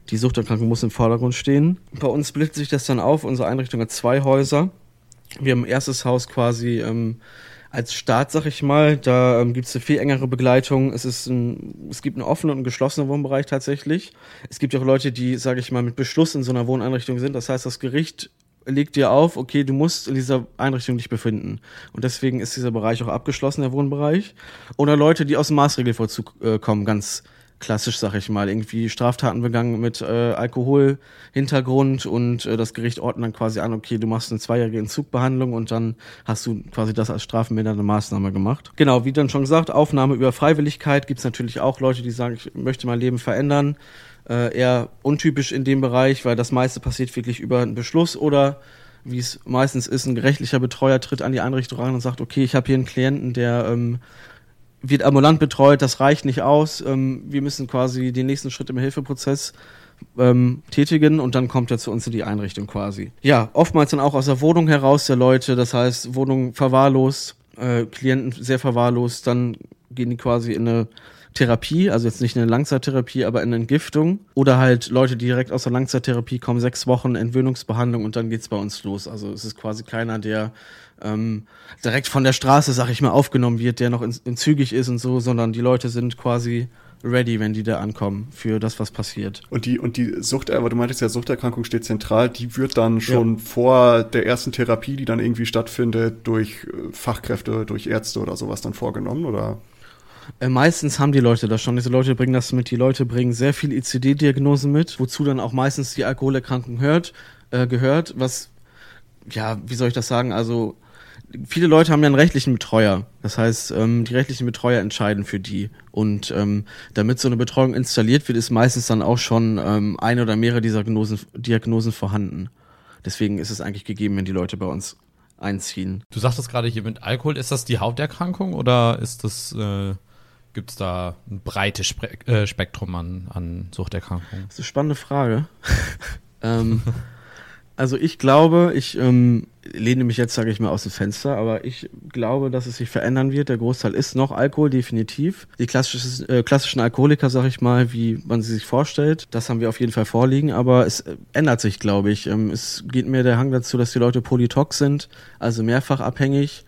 die Suchterkrankung muss im Vordergrund stehen. Bei uns splittet sich das dann auf. Unsere Einrichtung hat zwei Häuser. Wir haben ein erstes Haus quasi ähm, als Staat, sag ich mal, da ähm, gibt es eine viel engere Begleitung. Es, ist ein, es gibt einen offenen und einen geschlossenen Wohnbereich tatsächlich. Es gibt auch Leute, die, sage ich mal, mit Beschluss in so einer Wohneinrichtung sind. Das heißt, das Gericht legt dir auf, okay, du musst in dieser Einrichtung dich befinden. Und deswegen ist dieser Bereich auch abgeschlossen, der Wohnbereich. Oder Leute, die aus dem Maßregelvollzug äh, kommen, ganz klassisch, sag ich mal, irgendwie Straftaten begangen mit äh, Alkoholhintergrund und äh, das Gericht ordnet dann quasi an, okay, du machst eine zweijährige Entzugbehandlung und dann hast du quasi das als strafmildernde Maßnahme gemacht. Genau, wie dann schon gesagt, Aufnahme über Freiwilligkeit gibt's natürlich auch Leute, die sagen, ich möchte mein Leben verändern. Äh, eher untypisch in dem Bereich, weil das meiste passiert wirklich über einen Beschluss oder wie es meistens ist, ein gerechtlicher Betreuer tritt an die Einrichtung ran und sagt, okay, ich habe hier einen Klienten, der ähm, wird ambulant betreut, das reicht nicht aus. Ähm, wir müssen quasi den nächsten Schritt im Hilfeprozess ähm, tätigen und dann kommt er zu uns in die Einrichtung quasi. Ja, oftmals dann auch aus der Wohnung heraus der Leute, das heißt Wohnung verwahrlost, äh, Klienten sehr verwahrlost, dann gehen die quasi in eine Therapie, also jetzt nicht eine Langzeittherapie, aber in eine Entgiftung. Oder halt Leute, die direkt aus der Langzeittherapie kommen, sechs Wochen Entwöhnungsbehandlung und dann geht's bei uns los. Also es ist quasi keiner, der ähm, direkt von der Straße, sag ich mal, aufgenommen wird, der noch in, in zügig ist und so, sondern die Leute sind quasi ready, wenn die da ankommen für das, was passiert. Und die, und die Sucht, aber du meintest ja, Suchterkrankung steht zentral, die wird dann schon ja. vor der ersten Therapie, die dann irgendwie stattfindet, durch äh, Fachkräfte, durch Ärzte oder sowas dann vorgenommen, oder? Äh, meistens haben die Leute das schon. Diese Leute bringen das mit. Die Leute bringen sehr viel ICD-Diagnosen mit, wozu dann auch meistens die Alkoholerkrankung hört, äh, gehört, was, ja, wie soll ich das sagen? Also, viele Leute haben ja einen rechtlichen Betreuer. Das heißt, ähm, die rechtlichen Betreuer entscheiden für die. Und ähm, damit so eine Betreuung installiert wird, ist meistens dann auch schon ähm, eine oder mehrere dieser Diagnosen, Diagnosen vorhanden. Deswegen ist es eigentlich gegeben, wenn die Leute bei uns einziehen. Du sagtest gerade hier mit Alkohol, ist das die Haupterkrankung oder ist das, äh, gibt es da ein breites Spe äh, Spektrum an, an Suchterkrankungen? Das ist eine spannende Frage. ähm, also ich glaube, ich ähm, lehne mich jetzt, sage ich mal, aus dem Fenster, aber ich glaube, dass es sich verändern wird. Der Großteil ist noch Alkohol, definitiv. Die klassischen, äh, klassischen Alkoholiker, sage ich mal, wie man sie sich vorstellt, das haben wir auf jeden Fall vorliegen, aber es äh, ändert sich, glaube ich. Ähm, es geht mir der Hang dazu, dass die Leute polytox sind, also mehrfach abhängig.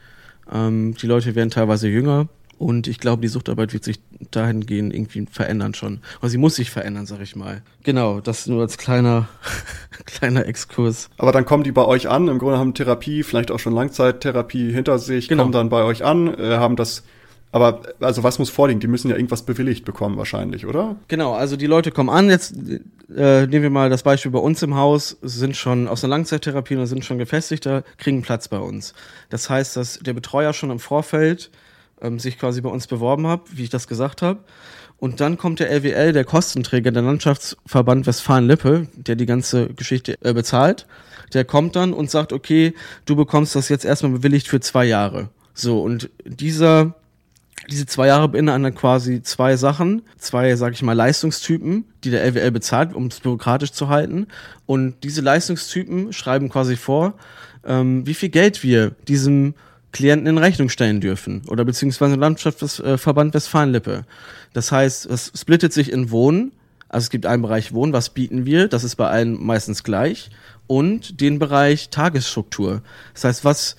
Ähm, die Leute werden teilweise jünger. Und ich glaube, die Suchtarbeit wird sich dahingehend irgendwie verändern schon. Aber sie muss sich verändern, sag ich mal. Genau, das nur als kleiner, kleiner Exkurs. Aber dann kommen die bei euch an, im Grunde haben Therapie, vielleicht auch schon Langzeittherapie hinter sich, genau. kommen dann bei euch an, äh, haben das aber also was muss vorliegen? Die müssen ja irgendwas bewilligt bekommen wahrscheinlich, oder? Genau, also die Leute kommen an, jetzt äh, nehmen wir mal das Beispiel bei uns im Haus, sind schon aus einer Langzeittherapie und sind schon gefestigter, kriegen Platz bei uns. Das heißt, dass der Betreuer schon im Vorfeld ähm, sich quasi bei uns beworben habe, wie ich das gesagt habe. Und dann kommt der LWL, der Kostenträger, der Landschaftsverband Westfalen-Lippe, der die ganze Geschichte äh, bezahlt. Der kommt dann und sagt, okay, du bekommst das jetzt erstmal bewilligt für zwei Jahre. So, und dieser diese zwei Jahre beinhalten quasi zwei Sachen, zwei, sag ich mal, Leistungstypen, die der LWL bezahlt, um es bürokratisch zu halten. Und diese Leistungstypen schreiben quasi vor, ähm, wie viel Geld wir diesem Klienten in Rechnung stellen dürfen oder beziehungsweise Landschaftsverband Westfalen-Lippe. Das heißt, es splittet sich in Wohnen, also es gibt einen Bereich Wohnen, was bieten wir, das ist bei allen meistens gleich, und den Bereich Tagesstruktur. Das heißt, was,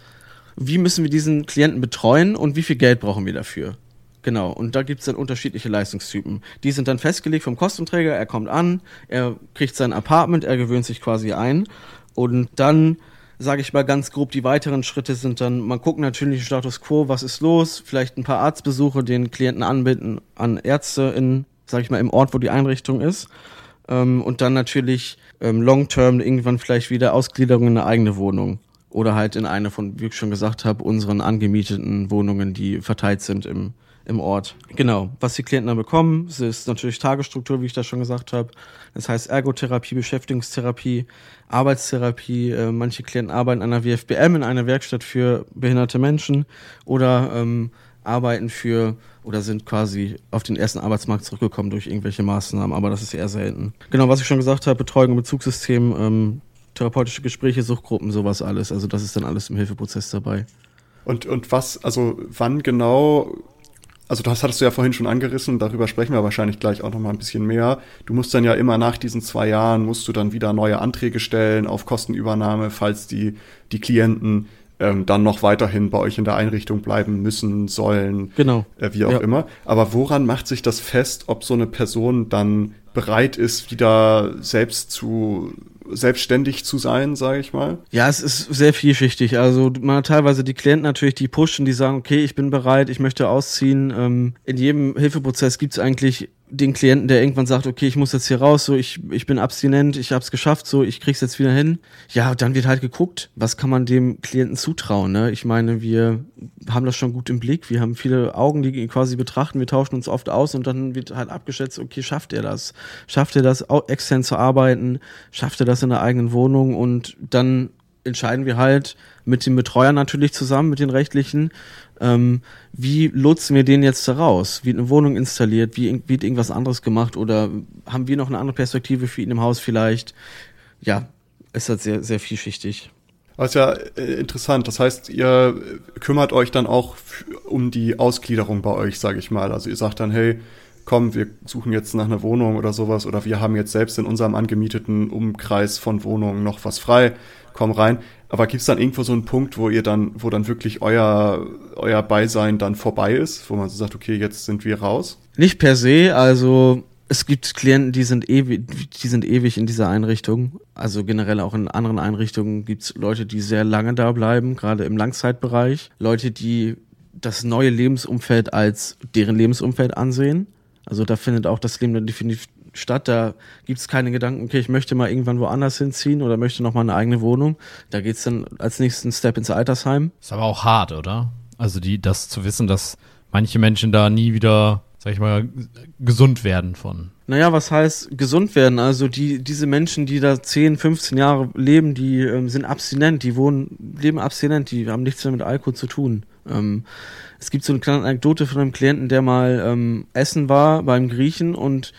wie müssen wir diesen Klienten betreuen und wie viel Geld brauchen wir dafür? Genau, und da gibt es dann unterschiedliche Leistungstypen. Die sind dann festgelegt vom Kostenträger, er kommt an, er kriegt sein Apartment, er gewöhnt sich quasi ein und dann sage ich mal ganz grob, die weiteren Schritte sind dann, man guckt natürlich den Status quo, was ist los, vielleicht ein paar Arztbesuche, den Klienten anbinden an Ärzte in, sage ich mal, im Ort, wo die Einrichtung ist. Ähm, und dann natürlich ähm, long-term irgendwann vielleicht wieder Ausgliederung in eine eigene Wohnung. Oder halt in eine von, wie ich schon gesagt habe, unseren angemieteten Wohnungen, die verteilt sind im, im Ort. Genau. Was die Klienten dann bekommen, ist natürlich Tagesstruktur, wie ich das schon gesagt habe. Das heißt Ergotherapie, Beschäftigungstherapie, Arbeitstherapie. Äh, manche Klienten arbeiten an einer WFBM in einer Werkstatt für behinderte Menschen oder ähm, arbeiten für oder sind quasi auf den ersten Arbeitsmarkt zurückgekommen durch irgendwelche Maßnahmen, aber das ist eher selten. Genau, was ich schon gesagt habe, Betreuung im Bezugssystem, ähm, therapeutische Gespräche, Suchtgruppen, sowas alles. Also das ist dann alles im Hilfeprozess dabei. Und, und was, also wann genau also das hattest du ja vorhin schon angerissen, darüber sprechen wir wahrscheinlich gleich auch noch mal ein bisschen mehr. Du musst dann ja immer nach diesen zwei Jahren, musst du dann wieder neue Anträge stellen auf Kostenübernahme, falls die, die Klienten ähm, dann noch weiterhin bei euch in der Einrichtung bleiben müssen, sollen, genau. äh, wie auch ja. immer. Aber woran macht sich das fest, ob so eine Person dann bereit ist, wieder selbst zu selbstständig zu sein, sage ich mal? Ja, es ist sehr vielschichtig. Also man hat teilweise die Klienten natürlich, die pushen, die sagen, okay, ich bin bereit, ich möchte ausziehen. Ähm, in jedem Hilfeprozess gibt es eigentlich den Klienten, der irgendwann sagt, okay, ich muss jetzt hier raus, so ich, ich bin abstinent, ich hab's geschafft, so ich krieg's jetzt wieder hin. Ja, dann wird halt geguckt, was kann man dem Klienten zutrauen. Ne? Ich meine, wir haben das schon gut im Blick, wir haben viele Augen, die ihn quasi betrachten, wir tauschen uns oft aus und dann wird halt abgeschätzt, okay, schafft er das? Schafft er das, extern zu arbeiten? Schafft er das in der eigenen Wohnung? Und dann entscheiden wir halt mit dem Betreuer natürlich zusammen, mit den rechtlichen, ähm, wie lotsen wir den jetzt heraus? Wird eine Wohnung installiert? Wie wird irgendwas anderes gemacht? Oder haben wir noch eine andere Perspektive für ihn im Haus vielleicht? Ja, ist halt sehr, sehr vielschichtig. Das ist ja äh, interessant. Das heißt, ihr kümmert euch dann auch um die Ausgliederung bei euch, sage ich mal. Also ihr sagt dann, hey, komm, wir suchen jetzt nach einer Wohnung oder sowas oder wir haben jetzt selbst in unserem angemieteten Umkreis von Wohnungen noch was frei, komm rein. Aber gibt es dann irgendwo so einen Punkt, wo ihr dann, wo dann wirklich euer, euer Beisein dann vorbei ist, wo man so sagt, okay, jetzt sind wir raus? Nicht per se, also es gibt Klienten, die sind ewig, die sind ewig in dieser Einrichtung. Also generell auch in anderen Einrichtungen gibt es Leute, die sehr lange da bleiben, gerade im Langzeitbereich. Leute, die das neue Lebensumfeld als deren Lebensumfeld ansehen. Also da findet auch das Leben dann definitiv statt. Da gibt es keine Gedanken, okay, ich möchte mal irgendwann woanders hinziehen oder möchte noch mal eine eigene Wohnung. Da geht es dann als nächsten Step ins Altersheim. Ist aber auch hart, oder? Also die, das zu wissen, dass manche Menschen da nie wieder, sag ich mal, gesund werden von. Naja, was heißt gesund werden? Also die, diese Menschen, die da 10, 15 Jahre leben, die ähm, sind abstinent, die wohnen, leben abstinent, die haben nichts mehr mit Alkohol zu tun. Ähm, es gibt so eine kleine Anekdote von einem Klienten, der mal ähm, essen war beim Griechen und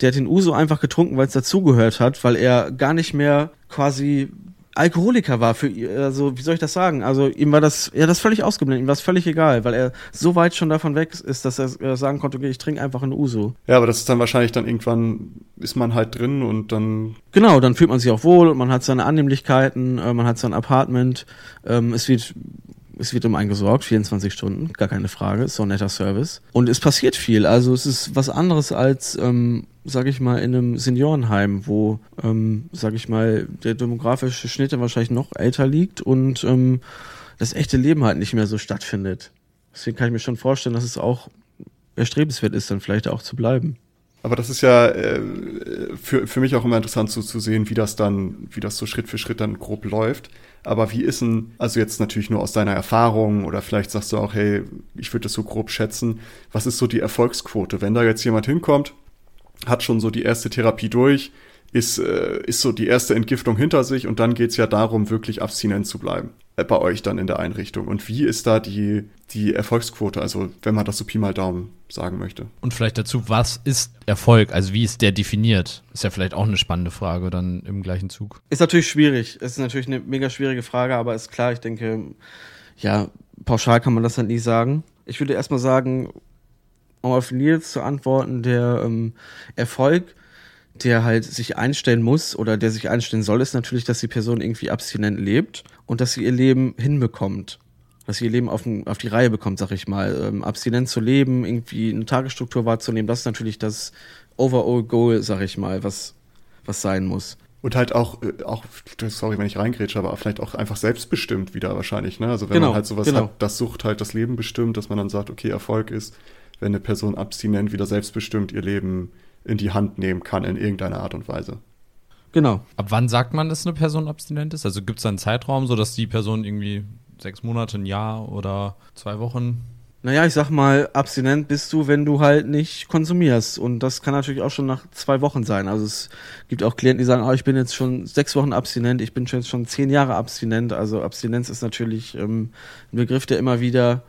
der hat den Uso einfach getrunken, weil es dazugehört hat, weil er gar nicht mehr quasi Alkoholiker war für also wie soll ich das sagen? Also ihm war das ja das völlig ausgeblendet, ihm war es völlig egal, weil er so weit schon davon weg ist, dass er sagen konnte, okay, ich trinke einfach einen Uso. Ja, aber das ist dann wahrscheinlich dann irgendwann ist man halt drin und dann genau, dann fühlt man sich auch wohl, man hat seine Annehmlichkeiten, äh, man hat sein Apartment, ähm, es wird es wird um einen gesorgt, 24 Stunden, gar keine Frage, ist so ein netter Service. Und es passiert viel, also es ist was anderes als, ähm, sag ich mal, in einem Seniorenheim, wo, ähm, sag ich mal, der demografische Schnitt dann wahrscheinlich noch älter liegt und ähm, das echte Leben halt nicht mehr so stattfindet. Deswegen kann ich mir schon vorstellen, dass es auch erstrebenswert ist, dann vielleicht auch zu bleiben. Aber das ist ja äh, für, für mich auch immer interessant so zu sehen, wie das dann, wie das so Schritt für Schritt dann grob läuft. Aber wie ist denn, also jetzt natürlich nur aus deiner Erfahrung oder vielleicht sagst du auch, hey, ich würde das so grob schätzen, was ist so die Erfolgsquote? Wenn da jetzt jemand hinkommt, hat schon so die erste Therapie durch, ist, äh, ist so die erste Entgiftung hinter sich und dann geht's ja darum, wirklich abstinent zu bleiben. Äh, bei euch dann in der Einrichtung. Und wie ist da die, die Erfolgsquote? Also, wenn man das so Pi mal Daumen sagen möchte. Und vielleicht dazu, was ist Erfolg? Also, wie ist der definiert? Ist ja vielleicht auch eine spannende Frage dann im gleichen Zug. Ist natürlich schwierig. Ist natürlich eine mega schwierige Frage, aber ist klar, ich denke, ja, pauschal kann man das halt nie sagen. Ich würde erstmal sagen, um auf Nils zu antworten, der ähm, Erfolg, der halt sich einstellen muss oder der sich einstellen soll, ist natürlich, dass die Person irgendwie abstinent lebt und dass sie ihr Leben hinbekommt. Dass sie ihr Leben auf, auf die Reihe bekommt, sag ich mal. Ähm, abstinent zu leben, irgendwie eine Tagesstruktur wahrzunehmen, das ist natürlich das Overall Goal, sag ich mal, was, was sein muss. Und halt auch, äh, auch, sorry, wenn ich reingrätsche, aber vielleicht auch einfach selbstbestimmt wieder wahrscheinlich, ne? Also wenn Genau, man halt sowas genau. hat, das Sucht halt das Leben bestimmt, dass man dann sagt, okay, Erfolg ist, wenn eine Person abstinent wieder selbstbestimmt ihr Leben in die Hand nehmen kann in irgendeiner Art und Weise. Genau. Ab wann sagt man, dass eine Person abstinent ist? Also gibt es da einen Zeitraum, so dass die Person irgendwie sechs Monate, ein Jahr oder zwei Wochen Naja, ich sag mal, abstinent bist du, wenn du halt nicht konsumierst. Und das kann natürlich auch schon nach zwei Wochen sein. Also es gibt auch Klienten, die sagen, oh, ich bin jetzt schon sechs Wochen abstinent, ich bin schon jetzt schon zehn Jahre abstinent. Also Abstinenz ist natürlich ähm, ein Begriff, der immer wieder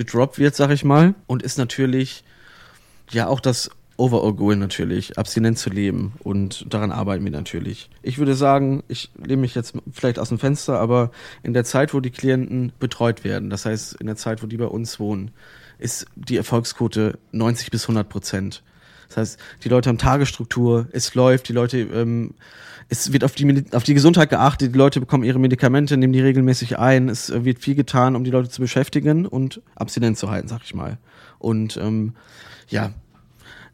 gedroppt wird, sag ich mal. Und ist natürlich ja auch das Overall Goal natürlich, abstinent zu leben. Und daran arbeiten wir natürlich. Ich würde sagen, ich lehne mich jetzt vielleicht aus dem Fenster, aber in der Zeit, wo die Klienten betreut werden, das heißt in der Zeit, wo die bei uns wohnen, ist die Erfolgsquote 90 bis 100 Prozent. Das heißt, die Leute haben Tagesstruktur, es läuft, die Leute, ähm, es wird auf die, auf die Gesundheit geachtet, die Leute bekommen ihre Medikamente, nehmen die regelmäßig ein, es äh, wird viel getan, um die Leute zu beschäftigen und abstinent zu halten, sag ich mal. Und ähm, ja,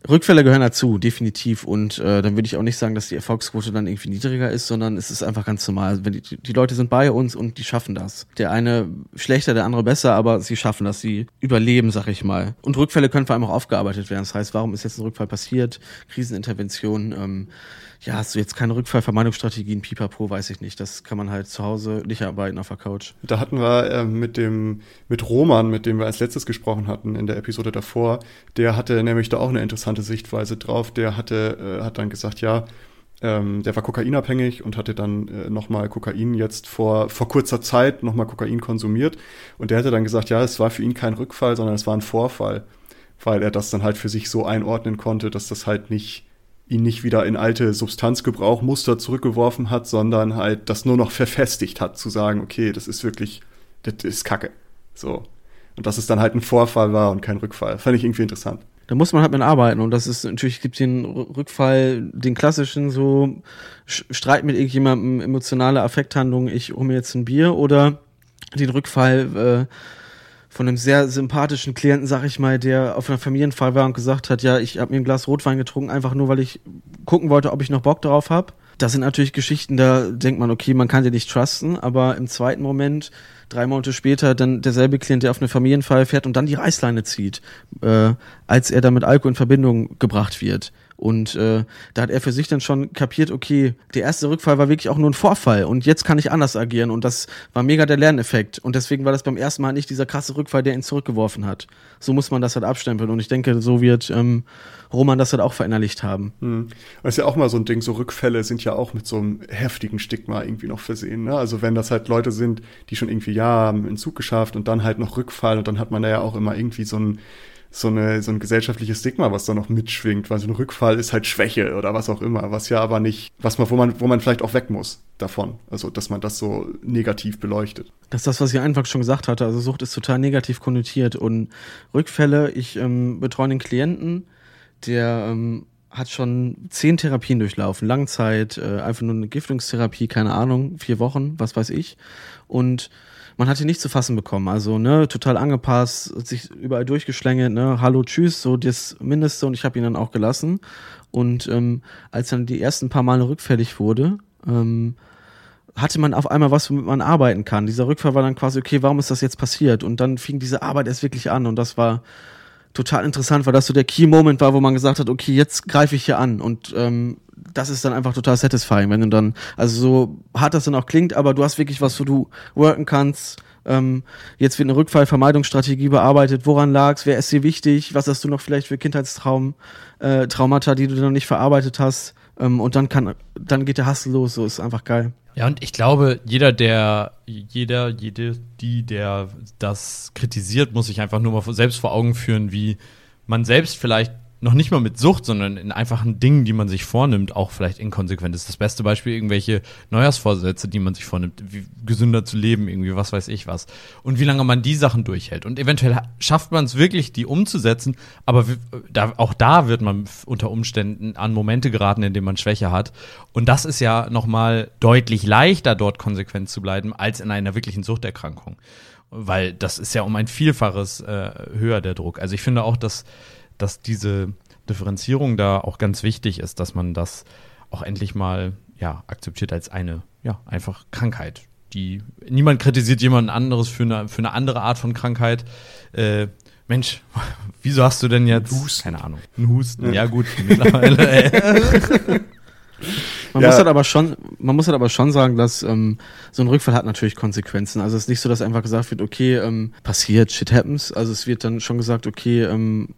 Rückfälle gehören dazu, definitiv. Und äh, dann würde ich auch nicht sagen, dass die Erfolgsquote dann irgendwie niedriger ist, sondern es ist einfach ganz normal. Wenn die, die Leute sind bei uns und die schaffen das. Der eine schlechter, der andere besser, aber sie schaffen das, sie überleben, sag ich mal. Und Rückfälle können vor allem auch aufgearbeitet werden. Das heißt, warum ist jetzt ein Rückfall passiert? Krisenintervention. Ähm, ja, hast du jetzt keine Rückfallvermeidungsstrategien, pipapo, weiß ich nicht. Das kann man halt zu Hause nicht arbeiten auf der Couch. Da hatten wir äh, mit dem, mit Roman, mit dem wir als letztes gesprochen hatten in der Episode davor, der hatte nämlich da auch eine interessante Sichtweise drauf. Der hatte, äh, hat dann gesagt, ja, ähm, der war kokainabhängig und hatte dann äh, nochmal Kokain jetzt vor, vor kurzer Zeit nochmal Kokain konsumiert. Und der hatte dann gesagt, ja, es war für ihn kein Rückfall, sondern es war ein Vorfall, weil er das dann halt für sich so einordnen konnte, dass das halt nicht ihn nicht wieder in alte Substanzgebrauchmuster zurückgeworfen hat, sondern halt das nur noch verfestigt hat, zu sagen, okay, das ist wirklich, das ist Kacke. So. Und dass es dann halt ein Vorfall war und kein Rückfall. Fand ich irgendwie interessant. Da muss man halt mit arbeiten und das ist natürlich gibt den Rückfall, den klassischen so Streit mit irgendjemandem, emotionale Affekthandlung, ich hole mir jetzt ein Bier oder den Rückfall äh, von einem sehr sympathischen Klienten, sag ich mal, der auf einer Familienfeier war und gesagt hat, ja, ich habe mir ein Glas Rotwein getrunken, einfach nur, weil ich gucken wollte, ob ich noch Bock darauf habe. Das sind natürlich Geschichten, da denkt man, okay, man kann dir nicht trusten, aber im zweiten Moment, drei Monate später, dann derselbe Klient, der auf eine Familienfeier fährt und dann die Reißleine zieht, äh, als er dann mit Alkohol in Verbindung gebracht wird. Und äh, da hat er für sich dann schon kapiert, okay, der erste Rückfall war wirklich auch nur ein Vorfall und jetzt kann ich anders agieren und das war mega der Lerneffekt und deswegen war das beim ersten Mal nicht dieser krasse Rückfall, der ihn zurückgeworfen hat. So muss man das halt abstempeln und ich denke, so wird ähm, Roman das halt auch verinnerlicht haben. Hm. Das ist ja auch mal so ein Ding, so Rückfälle sind ja auch mit so einem heftigen Stigma irgendwie noch versehen. Ne? Also wenn das halt Leute sind, die schon irgendwie, ja, haben einen Zug geschafft und dann halt noch Rückfall und dann hat man da ja auch immer irgendwie so ein, so, eine, so ein gesellschaftliches Stigma, was da noch mitschwingt, weil so ein Rückfall ist halt Schwäche oder was auch immer, was ja aber nicht, was man, wo man, wo man vielleicht auch weg muss davon. Also, dass man das so negativ beleuchtet. Das ist das, was ich einfach schon gesagt hatte. Also Sucht ist total negativ konnotiert und Rückfälle, ich ähm, betreue einen Klienten, der ähm, hat schon zehn Therapien durchlaufen, Langzeit, äh, einfach nur eine Giftungstherapie, keine Ahnung, vier Wochen, was weiß ich. Und man hat ihn nicht zu fassen bekommen. Also, ne, total angepasst, sich überall durchgeschlängelt, ne, hallo, tschüss, so das Mindeste und ich habe ihn dann auch gelassen. Und ähm, als dann die ersten paar Male rückfällig wurde, ähm, hatte man auf einmal was, womit man arbeiten kann. Dieser Rückfall war dann quasi, okay, warum ist das jetzt passiert? Und dann fing diese Arbeit erst wirklich an und das war total interessant, weil das so der Key-Moment war, wo man gesagt hat, okay, jetzt greife ich hier an und ähm, das ist dann einfach total satisfying, wenn du dann, also so hart das dann auch klingt, aber du hast wirklich was, wo du worken kannst. Ähm, jetzt wird eine Rückfallvermeidungsstrategie bearbeitet. Woran lag's? Wer ist dir wichtig? Was hast du noch vielleicht für Kindheitstraum, äh, die du noch nicht verarbeitet hast? Ähm, und dann kann, dann geht der Hassel los, so ist einfach geil. Ja, und ich glaube, jeder, der, jeder, jede, die, der das kritisiert, muss sich einfach nur mal selbst vor Augen führen, wie man selbst vielleicht noch nicht mal mit Sucht, sondern in einfachen Dingen, die man sich vornimmt, auch vielleicht inkonsequent ist. Das beste Beispiel irgendwelche Neujahrsvorsätze, die man sich vornimmt, wie gesünder zu leben, irgendwie was weiß ich was. Und wie lange man die Sachen durchhält. Und eventuell schafft man es wirklich, die umzusetzen, aber da, auch da wird man unter Umständen an Momente geraten, in denen man Schwäche hat. Und das ist ja nochmal deutlich leichter, dort konsequent zu bleiben, als in einer wirklichen Suchterkrankung. Weil das ist ja um ein Vielfaches äh, höher der Druck. Also ich finde auch, dass dass diese Differenzierung da auch ganz wichtig ist, dass man das auch endlich mal ja, akzeptiert als eine, ja, einfach Krankheit. Die, niemand kritisiert jemand anderes für eine, für eine andere Art von Krankheit. Äh, Mensch, wieso hast du denn jetzt, Husten. keine Ahnung, einen Husten? Ja, gut, mittlerweile. Man ja. muss halt aber schon, man muss halt aber schon sagen, dass ähm, so ein Rückfall hat natürlich Konsequenzen. Also es ist nicht so, dass einfach gesagt wird, okay, ähm, passiert, shit happens. Also es wird dann schon gesagt, okay, ähm,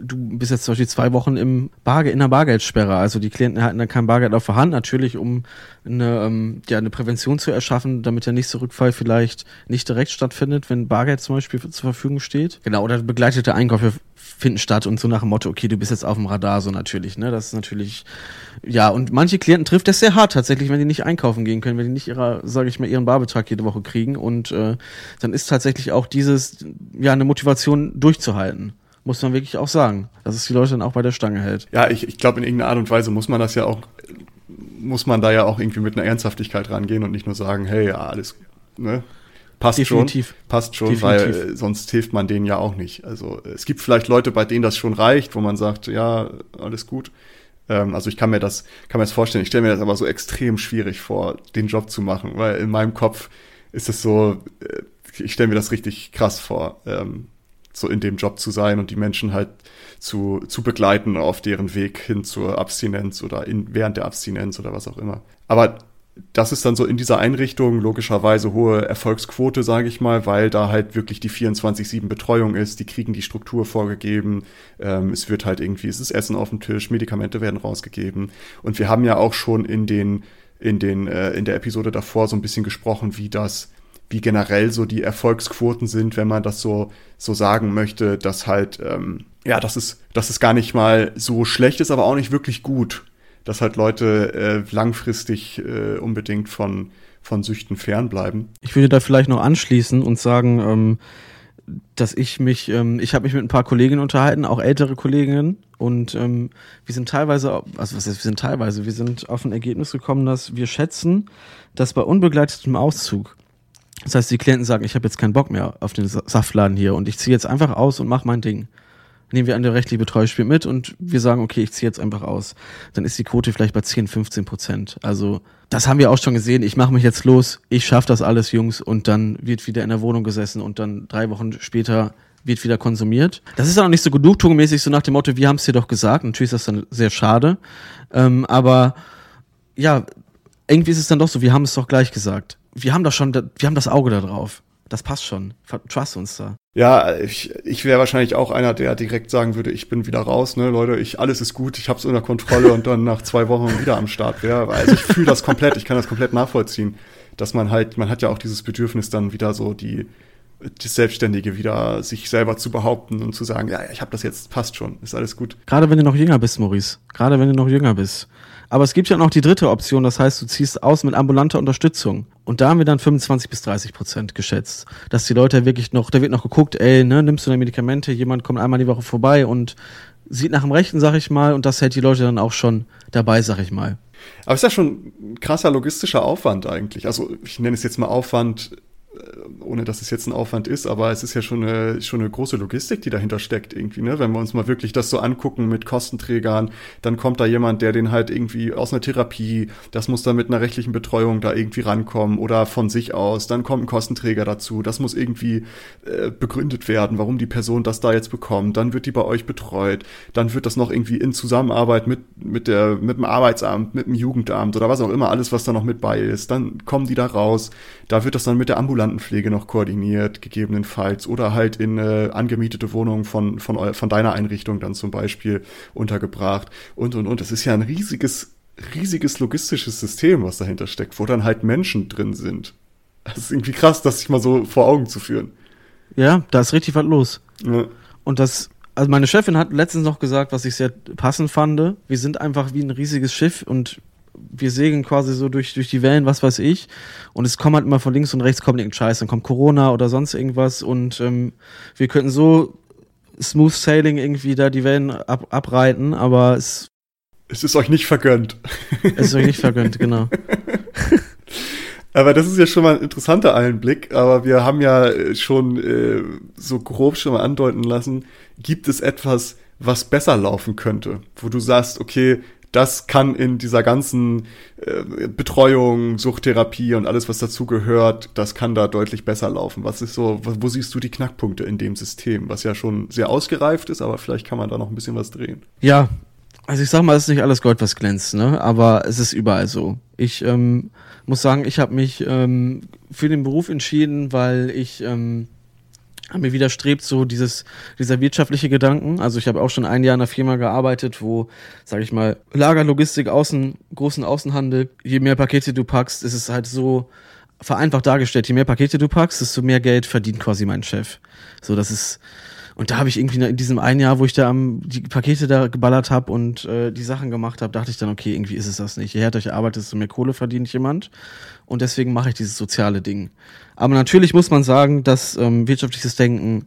du bist jetzt zum Beispiel zwei Wochen im Barge in der Bargeldsperre. Also die Klienten halten dann kein Bargeld auf der Hand, natürlich, um eine, ähm, ja, eine Prävention zu erschaffen, damit der nächste Rückfall vielleicht nicht direkt stattfindet, wenn Bargeld zum Beispiel zur Verfügung steht. Genau, oder begleitete Einkäufe finden statt und so nach dem Motto, okay, du bist jetzt auf dem Radar, so natürlich, ne? Das ist natürlich, ja, und manche Klienten trifft das sehr hart tatsächlich, wenn die nicht einkaufen gehen können, wenn die nicht ihrer, sage ich mal, ihren Barbetrag jede Woche kriegen und äh, dann ist tatsächlich auch dieses, ja, eine Motivation durchzuhalten muss man wirklich auch sagen, dass es die Leute dann auch bei der Stange hält. Ja, ich, ich glaube, in irgendeiner Art und Weise muss man das ja auch, muss man da ja auch irgendwie mit einer Ernsthaftigkeit rangehen und nicht nur sagen, hey, ja, alles, ne? Passt Definitiv. schon, passt schon, Definitiv. weil äh, sonst hilft man denen ja auch nicht. Also es gibt vielleicht Leute, bei denen das schon reicht, wo man sagt, ja, alles gut. Ähm, also ich kann mir das, kann mir das vorstellen. Ich stelle mir das aber so extrem schwierig vor, den Job zu machen, weil in meinem Kopf ist es so, äh, ich stelle mir das richtig krass vor. Ähm, so in dem Job zu sein und die Menschen halt zu, zu begleiten auf deren Weg hin zur Abstinenz oder in, während der Abstinenz oder was auch immer. Aber das ist dann so in dieser Einrichtung logischerweise hohe Erfolgsquote, sage ich mal, weil da halt wirklich die 24-7 Betreuung ist, die kriegen die Struktur vorgegeben, ähm, es wird halt irgendwie, es ist Essen auf dem Tisch, Medikamente werden rausgegeben. Und wir haben ja auch schon in den, in den, äh, in der Episode davor so ein bisschen gesprochen, wie das wie generell so die Erfolgsquoten sind, wenn man das so, so sagen möchte, dass halt, ähm, ja, dass es, dass es gar nicht mal so schlecht ist, aber auch nicht wirklich gut, dass halt Leute äh, langfristig äh, unbedingt von, von Süchten fernbleiben. Ich würde da vielleicht noch anschließen und sagen, ähm, dass ich mich, ähm, ich habe mich mit ein paar Kolleginnen unterhalten, auch ältere Kolleginnen, und ähm, wir sind teilweise, also was heißt, wir sind teilweise, wir sind auf ein Ergebnis gekommen, dass wir schätzen, dass bei unbegleitetem Auszug das heißt, die Klienten sagen, ich habe jetzt keinen Bock mehr auf den Saftladen hier und ich ziehe jetzt einfach aus und mache mein Ding. Nehmen wir an, der rechtliche Betreuer spielt mit und wir sagen, okay, ich ziehe jetzt einfach aus. Dann ist die Quote vielleicht bei 10, 15 Prozent. Also das haben wir auch schon gesehen. Ich mache mich jetzt los, ich schaffe das alles, Jungs, und dann wird wieder in der Wohnung gesessen und dann drei Wochen später wird wieder konsumiert. Das ist dann auch nicht so genugtuungmäßig, so nach dem Motto, wir haben es dir doch gesagt. Natürlich ist das dann sehr schade. Ähm, aber ja, irgendwie ist es dann doch so, wir haben es doch gleich gesagt wir haben doch schon, wir haben das Auge da drauf. Das passt schon. Trust uns da. Ja, ich, ich wäre wahrscheinlich auch einer, der direkt sagen würde, ich bin wieder raus, ne, Leute, ich, alles ist gut, ich hab's unter Kontrolle und dann nach zwei Wochen wieder am Start wäre. Also ich fühle das komplett, ich kann das komplett nachvollziehen, dass man halt, man hat ja auch dieses Bedürfnis dann wieder so die, das Selbstständige wieder sich selber zu behaupten und zu sagen, ja, ich habe das jetzt, passt schon, ist alles gut. Gerade wenn du noch jünger bist, Maurice. Gerade wenn du noch jünger bist. Aber es gibt ja noch die dritte Option, das heißt, du ziehst aus mit ambulanter Unterstützung. Und da haben wir dann 25 bis 30 Prozent geschätzt. Dass die Leute wirklich noch, da wird noch geguckt, ey, ne, nimmst du deine Medikamente, jemand kommt einmal die Woche vorbei und sieht nach dem Rechten, sag ich mal, und das hält die Leute dann auch schon dabei, sag ich mal. Aber ist ja schon ein krasser logistischer Aufwand eigentlich. Also ich nenne es jetzt mal Aufwand ohne dass es jetzt ein Aufwand ist, aber es ist ja schon eine, schon eine große Logistik, die dahinter steckt irgendwie, ne? Wenn wir uns mal wirklich das so angucken mit Kostenträgern, dann kommt da jemand, der den halt irgendwie aus einer Therapie, das muss dann mit einer rechtlichen Betreuung da irgendwie rankommen oder von sich aus, dann kommt ein Kostenträger dazu, das muss irgendwie äh, begründet werden, warum die Person das da jetzt bekommt, dann wird die bei euch betreut, dann wird das noch irgendwie in Zusammenarbeit mit, mit der, mit dem Arbeitsamt, mit dem Jugendamt oder was auch immer, alles, was da noch mit bei ist, dann kommen die da raus, da wird das dann mit der Ambulanz Ambulantenpflege noch koordiniert, gegebenenfalls, oder halt in äh, angemietete Wohnungen von, von, von deiner Einrichtung dann zum Beispiel untergebracht und, und, und. Das ist ja ein riesiges, riesiges logistisches System, was dahinter steckt, wo dann halt Menschen drin sind. Das ist irgendwie krass, das sich mal so vor Augen zu führen. Ja, da ist richtig was los. Ja. Und das, also meine Chefin hat letztens noch gesagt, was ich sehr passend fand. Wir sind einfach wie ein riesiges Schiff und wir segeln quasi so durch, durch die Wellen, was weiß ich. Und es kommt halt immer von links und rechts kommt irgendein Scheiß. Dann kommt Corona oder sonst irgendwas. Und ähm, wir könnten so smooth sailing irgendwie da die Wellen ab, abreiten, aber es. Es ist euch nicht vergönnt. Es ist euch nicht vergönnt, genau. Aber das ist ja schon mal ein interessanter Einblick. Aber wir haben ja schon äh, so grob schon mal andeuten lassen, gibt es etwas, was besser laufen könnte, wo du sagst, okay, das kann in dieser ganzen äh, Betreuung, Suchttherapie und alles, was dazu gehört, das kann da deutlich besser laufen. Was ist so, wo siehst du die Knackpunkte in dem System, was ja schon sehr ausgereift ist, aber vielleicht kann man da noch ein bisschen was drehen. Ja, also ich sag mal, es ist nicht alles Gold, was glänzt, ne? Aber es ist überall so. Ich ähm, muss sagen, ich habe mich ähm, für den Beruf entschieden, weil ich ähm, mir widerstrebt so dieses dieser wirtschaftliche Gedanken. Also ich habe auch schon ein Jahr in einer Firma gearbeitet, wo, sage ich mal, Lagerlogistik, Außen, großen Außenhandel. Je mehr Pakete du packst, ist es halt so vereinfacht dargestellt. Je mehr Pakete du packst, desto mehr Geld verdient quasi mein Chef. So, das ist und da habe ich irgendwie in diesem einen Jahr, wo ich da am, die Pakete da geballert habe und äh, die Sachen gemacht habe, dachte ich dann, okay, irgendwie ist es das nicht. Je härter ich arbeite, desto mehr Kohle verdient jemand. Und deswegen mache ich dieses soziale Ding. Aber natürlich muss man sagen, dass ähm, wirtschaftliches Denken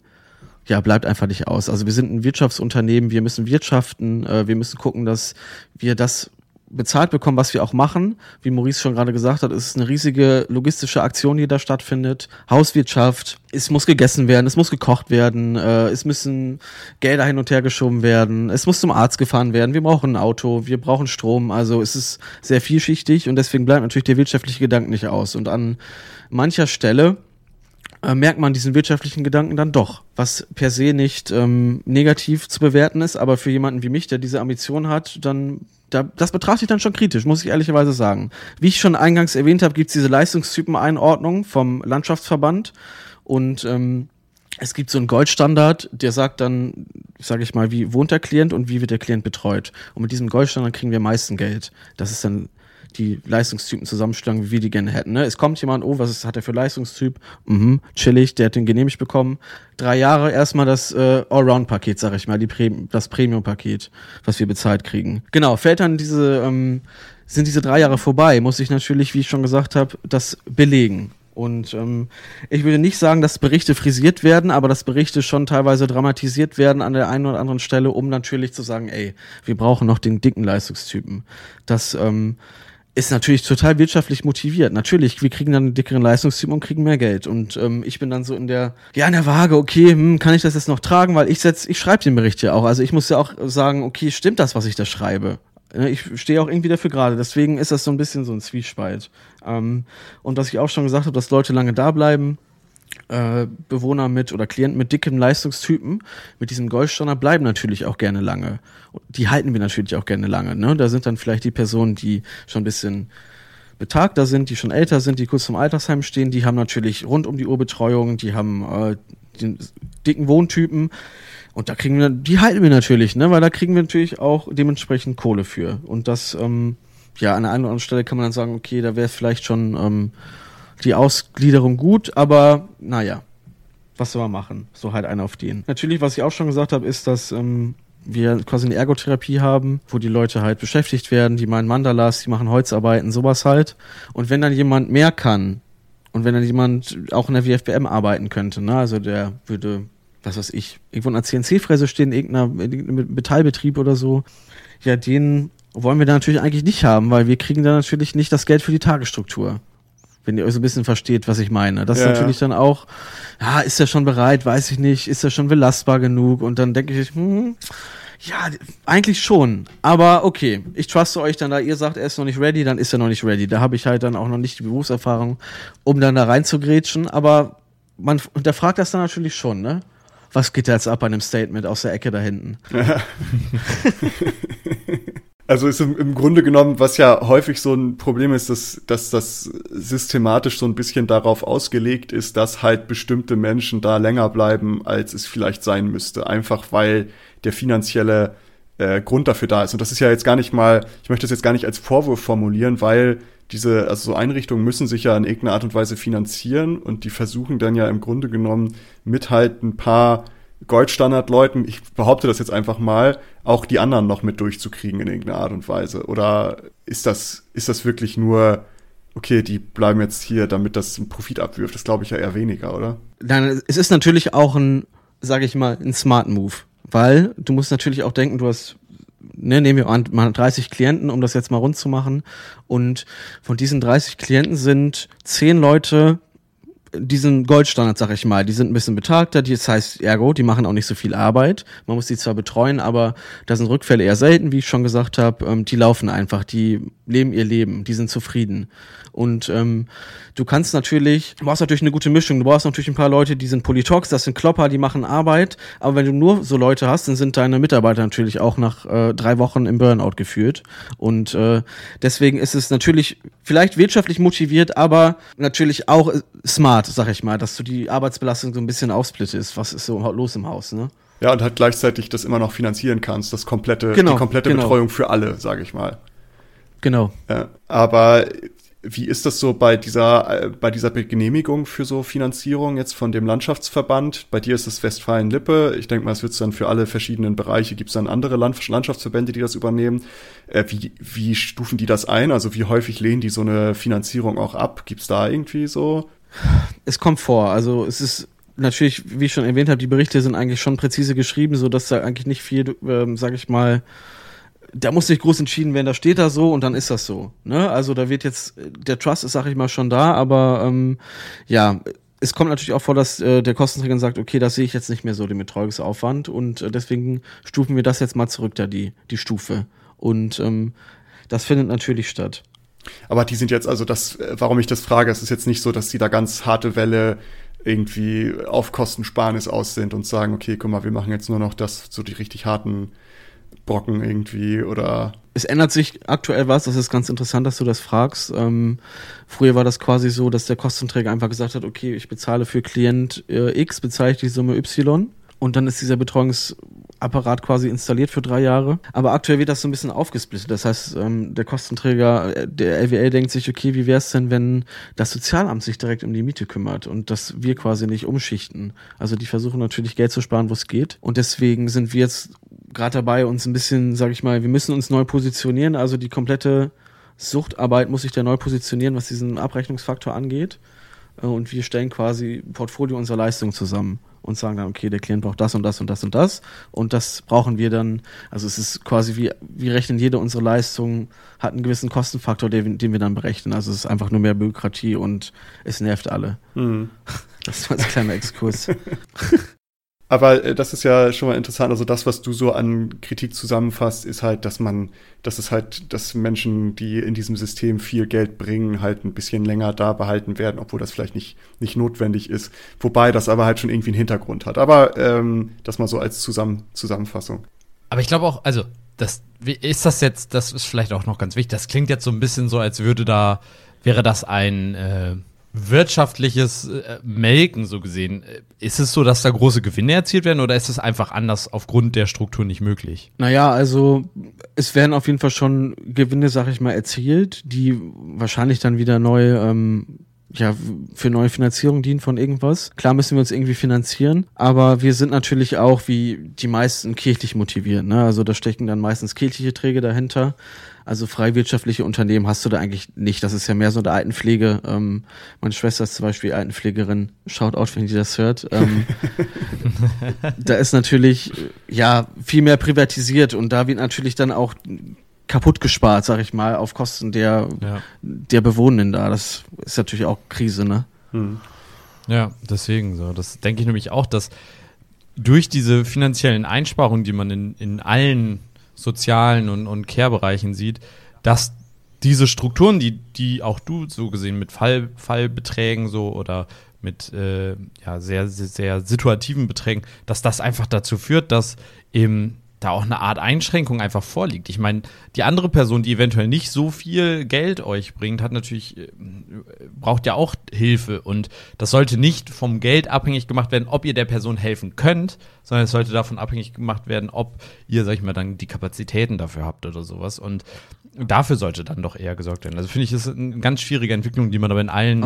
ja, bleibt einfach nicht aus. Also wir sind ein Wirtschaftsunternehmen, wir müssen wirtschaften, äh, wir müssen gucken, dass wir das bezahlt bekommen, was wir auch machen. Wie Maurice schon gerade gesagt hat, ist es eine riesige logistische Aktion, die da stattfindet. Hauswirtschaft, es muss gegessen werden, es muss gekocht werden, äh, es müssen Gelder hin und her geschoben werden, es muss zum Arzt gefahren werden, wir brauchen ein Auto, wir brauchen Strom. Also es ist sehr vielschichtig und deswegen bleibt natürlich der wirtschaftliche Gedanke nicht aus. Und an mancher Stelle äh, merkt man diesen wirtschaftlichen Gedanken dann doch, was per se nicht ähm, negativ zu bewerten ist, aber für jemanden wie mich, der diese Ambition hat, dann da, das betrachte ich dann schon kritisch, muss ich ehrlicherweise sagen. Wie ich schon eingangs erwähnt habe, gibt es diese Leistungstypen-Einordnung vom Landschaftsverband und ähm, es gibt so einen Goldstandard, der sagt dann, sage ich mal, wie wohnt der Klient und wie wird der Klient betreut. Und mit diesem Goldstandard kriegen wir am meisten Geld. Das ist dann die Leistungstypen zusammenstellen, wie wir die gerne hätten. Ne? Es kommt jemand, oh, was ist, hat er für Leistungstyp? Mhm, chillig, der hat den genehmigt bekommen. Drei Jahre erstmal das äh, Allround-Paket, sag ich mal, die Pre das Premium-Paket, was wir bezahlt kriegen. Genau, fällt dann diese, ähm, sind diese drei Jahre vorbei, muss ich natürlich, wie ich schon gesagt habe, das belegen. Und ähm, ich würde nicht sagen, dass Berichte frisiert werden, aber dass Berichte schon teilweise dramatisiert werden an der einen oder anderen Stelle, um natürlich zu sagen, ey, wir brauchen noch den dicken Leistungstypen. Das ähm, ist natürlich total wirtschaftlich motiviert. Natürlich, wir kriegen dann einen dickeren Leistungsteam und kriegen mehr Geld. Und ähm, ich bin dann so in der, ja, in der Waage, okay, hm, kann ich das jetzt noch tragen? Weil ich setz, ich schreibe den Bericht ja auch. Also ich muss ja auch sagen, okay, stimmt das, was ich da schreibe? Ich stehe auch irgendwie dafür gerade. Deswegen ist das so ein bisschen so ein Zwiespalt. Ähm, und was ich auch schon gesagt habe, dass Leute lange da bleiben, äh, Bewohner mit oder Klienten mit dickem Leistungstypen, mit diesem Goldstandard bleiben natürlich auch gerne lange. Die halten wir natürlich auch gerne lange. Ne? Da sind dann vielleicht die Personen, die schon ein bisschen betagter sind, die schon älter sind, die kurz zum Altersheim stehen, die haben natürlich rund um die Uhr Betreuung, die haben äh, den dicken Wohntypen. Und da kriegen wir, die halten wir natürlich, ne, weil da kriegen wir natürlich auch dementsprechend Kohle für. Und das, ähm, ja, an der einen oder anderen Stelle kann man dann sagen, okay, da wäre es vielleicht schon ähm, die Ausgliederung gut, aber naja, was soll man machen? So halt einer auf den. Natürlich, was ich auch schon gesagt habe, ist, dass ähm, wir quasi eine Ergotherapie haben, wo die Leute halt beschäftigt werden, die machen Mandalas, die machen Holzarbeiten, sowas halt. Und wenn dann jemand mehr kann und wenn dann jemand auch in der WFBM arbeiten könnte, ne, also der würde, was weiß ich, irgendwo in einer CNC-Fräse stehen, in irgendeinem Metallbetrieb oder so, ja, den wollen wir da natürlich eigentlich nicht haben, weil wir kriegen da natürlich nicht das Geld für die Tagesstruktur wenn ihr euch so ein bisschen versteht, was ich meine. Das ja, ist natürlich ja. dann auch, ja, ist er schon bereit, weiß ich nicht, ist er schon belastbar genug? Und dann denke ich, hm, ja, eigentlich schon. Aber okay, ich truste euch dann da, ihr sagt, er ist noch nicht ready, dann ist er noch nicht ready. Da habe ich halt dann auch noch nicht die Berufserfahrung, um dann da rein zu grätschen. Aber man hinterfragt das dann natürlich schon, ne? Was geht da jetzt ab bei einem Statement aus der Ecke da hinten? Ja. Also ist im, im, Grunde genommen, was ja häufig so ein Problem ist, dass, dass das systematisch so ein bisschen darauf ausgelegt ist, dass halt bestimmte Menschen da länger bleiben, als es vielleicht sein müsste. Einfach weil der finanzielle äh, Grund dafür da ist. Und das ist ja jetzt gar nicht mal, ich möchte das jetzt gar nicht als Vorwurf formulieren, weil diese, also so Einrichtungen müssen sich ja in irgendeiner Art und Weise finanzieren und die versuchen dann ja im Grunde genommen mit halt ein paar Goldstandard-Leuten, ich behaupte das jetzt einfach mal, auch die anderen noch mit durchzukriegen in irgendeiner Art und Weise? Oder ist das, ist das wirklich nur, okay, die bleiben jetzt hier, damit das einen Profit abwirft? Das glaube ich ja eher weniger, oder? Nein, es ist natürlich auch ein, sage ich mal, ein Smart Move, weil du musst natürlich auch denken, du hast ne, nehmen wir an, mal 30 Klienten, um das jetzt mal rund zu machen. Und von diesen 30 Klienten sind 10 Leute, diesen Goldstandard, sag ich mal, die sind ein bisschen betagter, das heißt, ergo, die machen auch nicht so viel Arbeit. Man muss die zwar betreuen, aber da sind Rückfälle eher selten, wie ich schon gesagt habe. Ähm, die laufen einfach, die leben ihr Leben, die sind zufrieden. Und ähm, du kannst natürlich, du brauchst natürlich eine gute Mischung. Du brauchst natürlich ein paar Leute, die sind Politox, das sind Klopper, die machen Arbeit. Aber wenn du nur so Leute hast, dann sind deine Mitarbeiter natürlich auch nach äh, drei Wochen im Burnout geführt. Und äh, deswegen ist es natürlich vielleicht wirtschaftlich motiviert, aber natürlich auch smart, sag ich mal, dass du die Arbeitsbelastung so ein bisschen aufsplittest. Was ist so los im Haus, ne? Ja, und halt gleichzeitig das immer noch finanzieren kannst, das komplette, genau, die komplette genau. Betreuung für alle, sage ich mal. Genau. Ja, aber wie ist das so bei dieser, äh, bei dieser Genehmigung für so Finanzierung jetzt von dem Landschaftsverband? Bei dir ist es Westfalen-Lippe. Ich denke mal, es wird dann für alle verschiedenen Bereiche, gibt es dann andere Land Landschaftsverbände, die das übernehmen. Äh, wie, wie stufen die das ein? Also wie häufig lehnen die so eine Finanzierung auch ab? Gibt es da irgendwie so? Es kommt vor. Also es ist natürlich, wie ich schon erwähnt habe, die Berichte sind eigentlich schon präzise geschrieben, so dass da eigentlich nicht viel, ähm, sage ich mal, da muss nicht groß entschieden werden, da steht da so und dann ist das so. Ne? Also da wird jetzt, der Trust ist, sag ich mal, schon da, aber ähm, ja, es kommt natürlich auch vor, dass äh, der Kostenträger sagt, okay, das sehe ich jetzt nicht mehr so, den Betreuungsaufwand und äh, deswegen stufen wir das jetzt mal zurück, da die, die Stufe. Und ähm, das findet natürlich statt. Aber die sind jetzt, also das, warum ich das frage, es ist jetzt nicht so, dass die da ganz harte Welle irgendwie auf Kostensparnis aus sind und sagen, okay, guck mal, wir machen jetzt nur noch das, so die richtig harten Brocken irgendwie oder. Es ändert sich aktuell was, das ist ganz interessant, dass du das fragst. Ähm, früher war das quasi so, dass der Kostenträger einfach gesagt hat, okay, ich bezahle für Klient äh, X, bezahle ich die Summe Y und dann ist dieser Betreuungsapparat quasi installiert für drei Jahre. Aber aktuell wird das so ein bisschen aufgesplittet. Das heißt, ähm, der Kostenträger, äh, der LWL denkt sich, okay, wie wäre es denn, wenn das Sozialamt sich direkt um die Miete kümmert und dass wir quasi nicht umschichten. Also die versuchen natürlich Geld zu sparen, wo es geht. Und deswegen sind wir jetzt gerade dabei, uns ein bisschen, sag ich mal, wir müssen uns neu positionieren. Also die komplette Suchtarbeit muss sich da neu positionieren, was diesen Abrechnungsfaktor angeht. Äh, und wir stellen quasi ein Portfolio unserer Leistung zusammen und sagen dann, okay, der Klient braucht das und das und das und das. Und das brauchen wir dann, also es ist quasi wie, wir rechnen jede unserer Leistungen, hat einen gewissen Kostenfaktor, den, den wir dann berechnen. Also es ist einfach nur mehr Bürokratie und es nervt alle. Mhm. Das war ein kleiner Exkurs. Aber äh, das ist ja schon mal interessant. Also das, was du so an Kritik zusammenfasst, ist halt, dass man, dass es halt, dass Menschen, die in diesem System viel Geld bringen, halt ein bisschen länger da behalten werden, obwohl das vielleicht nicht, nicht notwendig ist. Wobei das aber halt schon irgendwie einen Hintergrund hat. Aber ähm, das mal so als Zusammen Zusammenfassung. Aber ich glaube auch, also, das, ist das jetzt, das ist vielleicht auch noch ganz wichtig. Das klingt jetzt so ein bisschen so, als würde da, wäre das ein, äh, wirtschaftliches äh, Melken so gesehen. Ist es so, dass da große Gewinne erzielt werden oder ist es einfach anders aufgrund der Struktur nicht möglich? Naja, also es werden auf jeden Fall schon Gewinne, sag ich mal, erzielt, die wahrscheinlich dann wieder neu ähm, ja, für neue Finanzierung dienen von irgendwas. Klar müssen wir uns irgendwie finanzieren, aber wir sind natürlich auch wie die meisten kirchlich motiviert. Ne? Also da stecken dann meistens kirchliche Träge dahinter. Also freiwirtschaftliche Unternehmen hast du da eigentlich nicht. Das ist ja mehr so eine Altenpflege. Ähm, meine Schwester ist zum Beispiel Altenpflegerin. Schaut out, wenn die das hört. Ähm, da ist natürlich ja viel mehr privatisiert und da wird natürlich dann auch kaputt gespart, sag ich mal, auf Kosten der, ja. der Bewohnenden da. Das ist natürlich auch Krise, ne? Hm. Ja, deswegen so. Das denke ich nämlich auch, dass durch diese finanziellen Einsparungen, die man in, in allen sozialen und, und Care-Bereichen sieht, dass diese Strukturen, die, die auch du so gesehen mit Fall, Fallbeträgen so oder mit äh, ja, sehr, sehr, sehr situativen Beträgen, dass das einfach dazu führt, dass eben da auch eine Art Einschränkung einfach vorliegt. Ich meine, die andere Person, die eventuell nicht so viel Geld euch bringt, hat natürlich, äh, braucht ja auch Hilfe. Und das sollte nicht vom Geld abhängig gemacht werden, ob ihr der Person helfen könnt, sondern es sollte davon abhängig gemacht werden, ob ihr, sag ich mal, dann die Kapazitäten dafür habt oder sowas. Und dafür sollte dann doch eher gesorgt werden. Also finde ich, das ist eine ganz schwierige Entwicklung, die man aber in allen.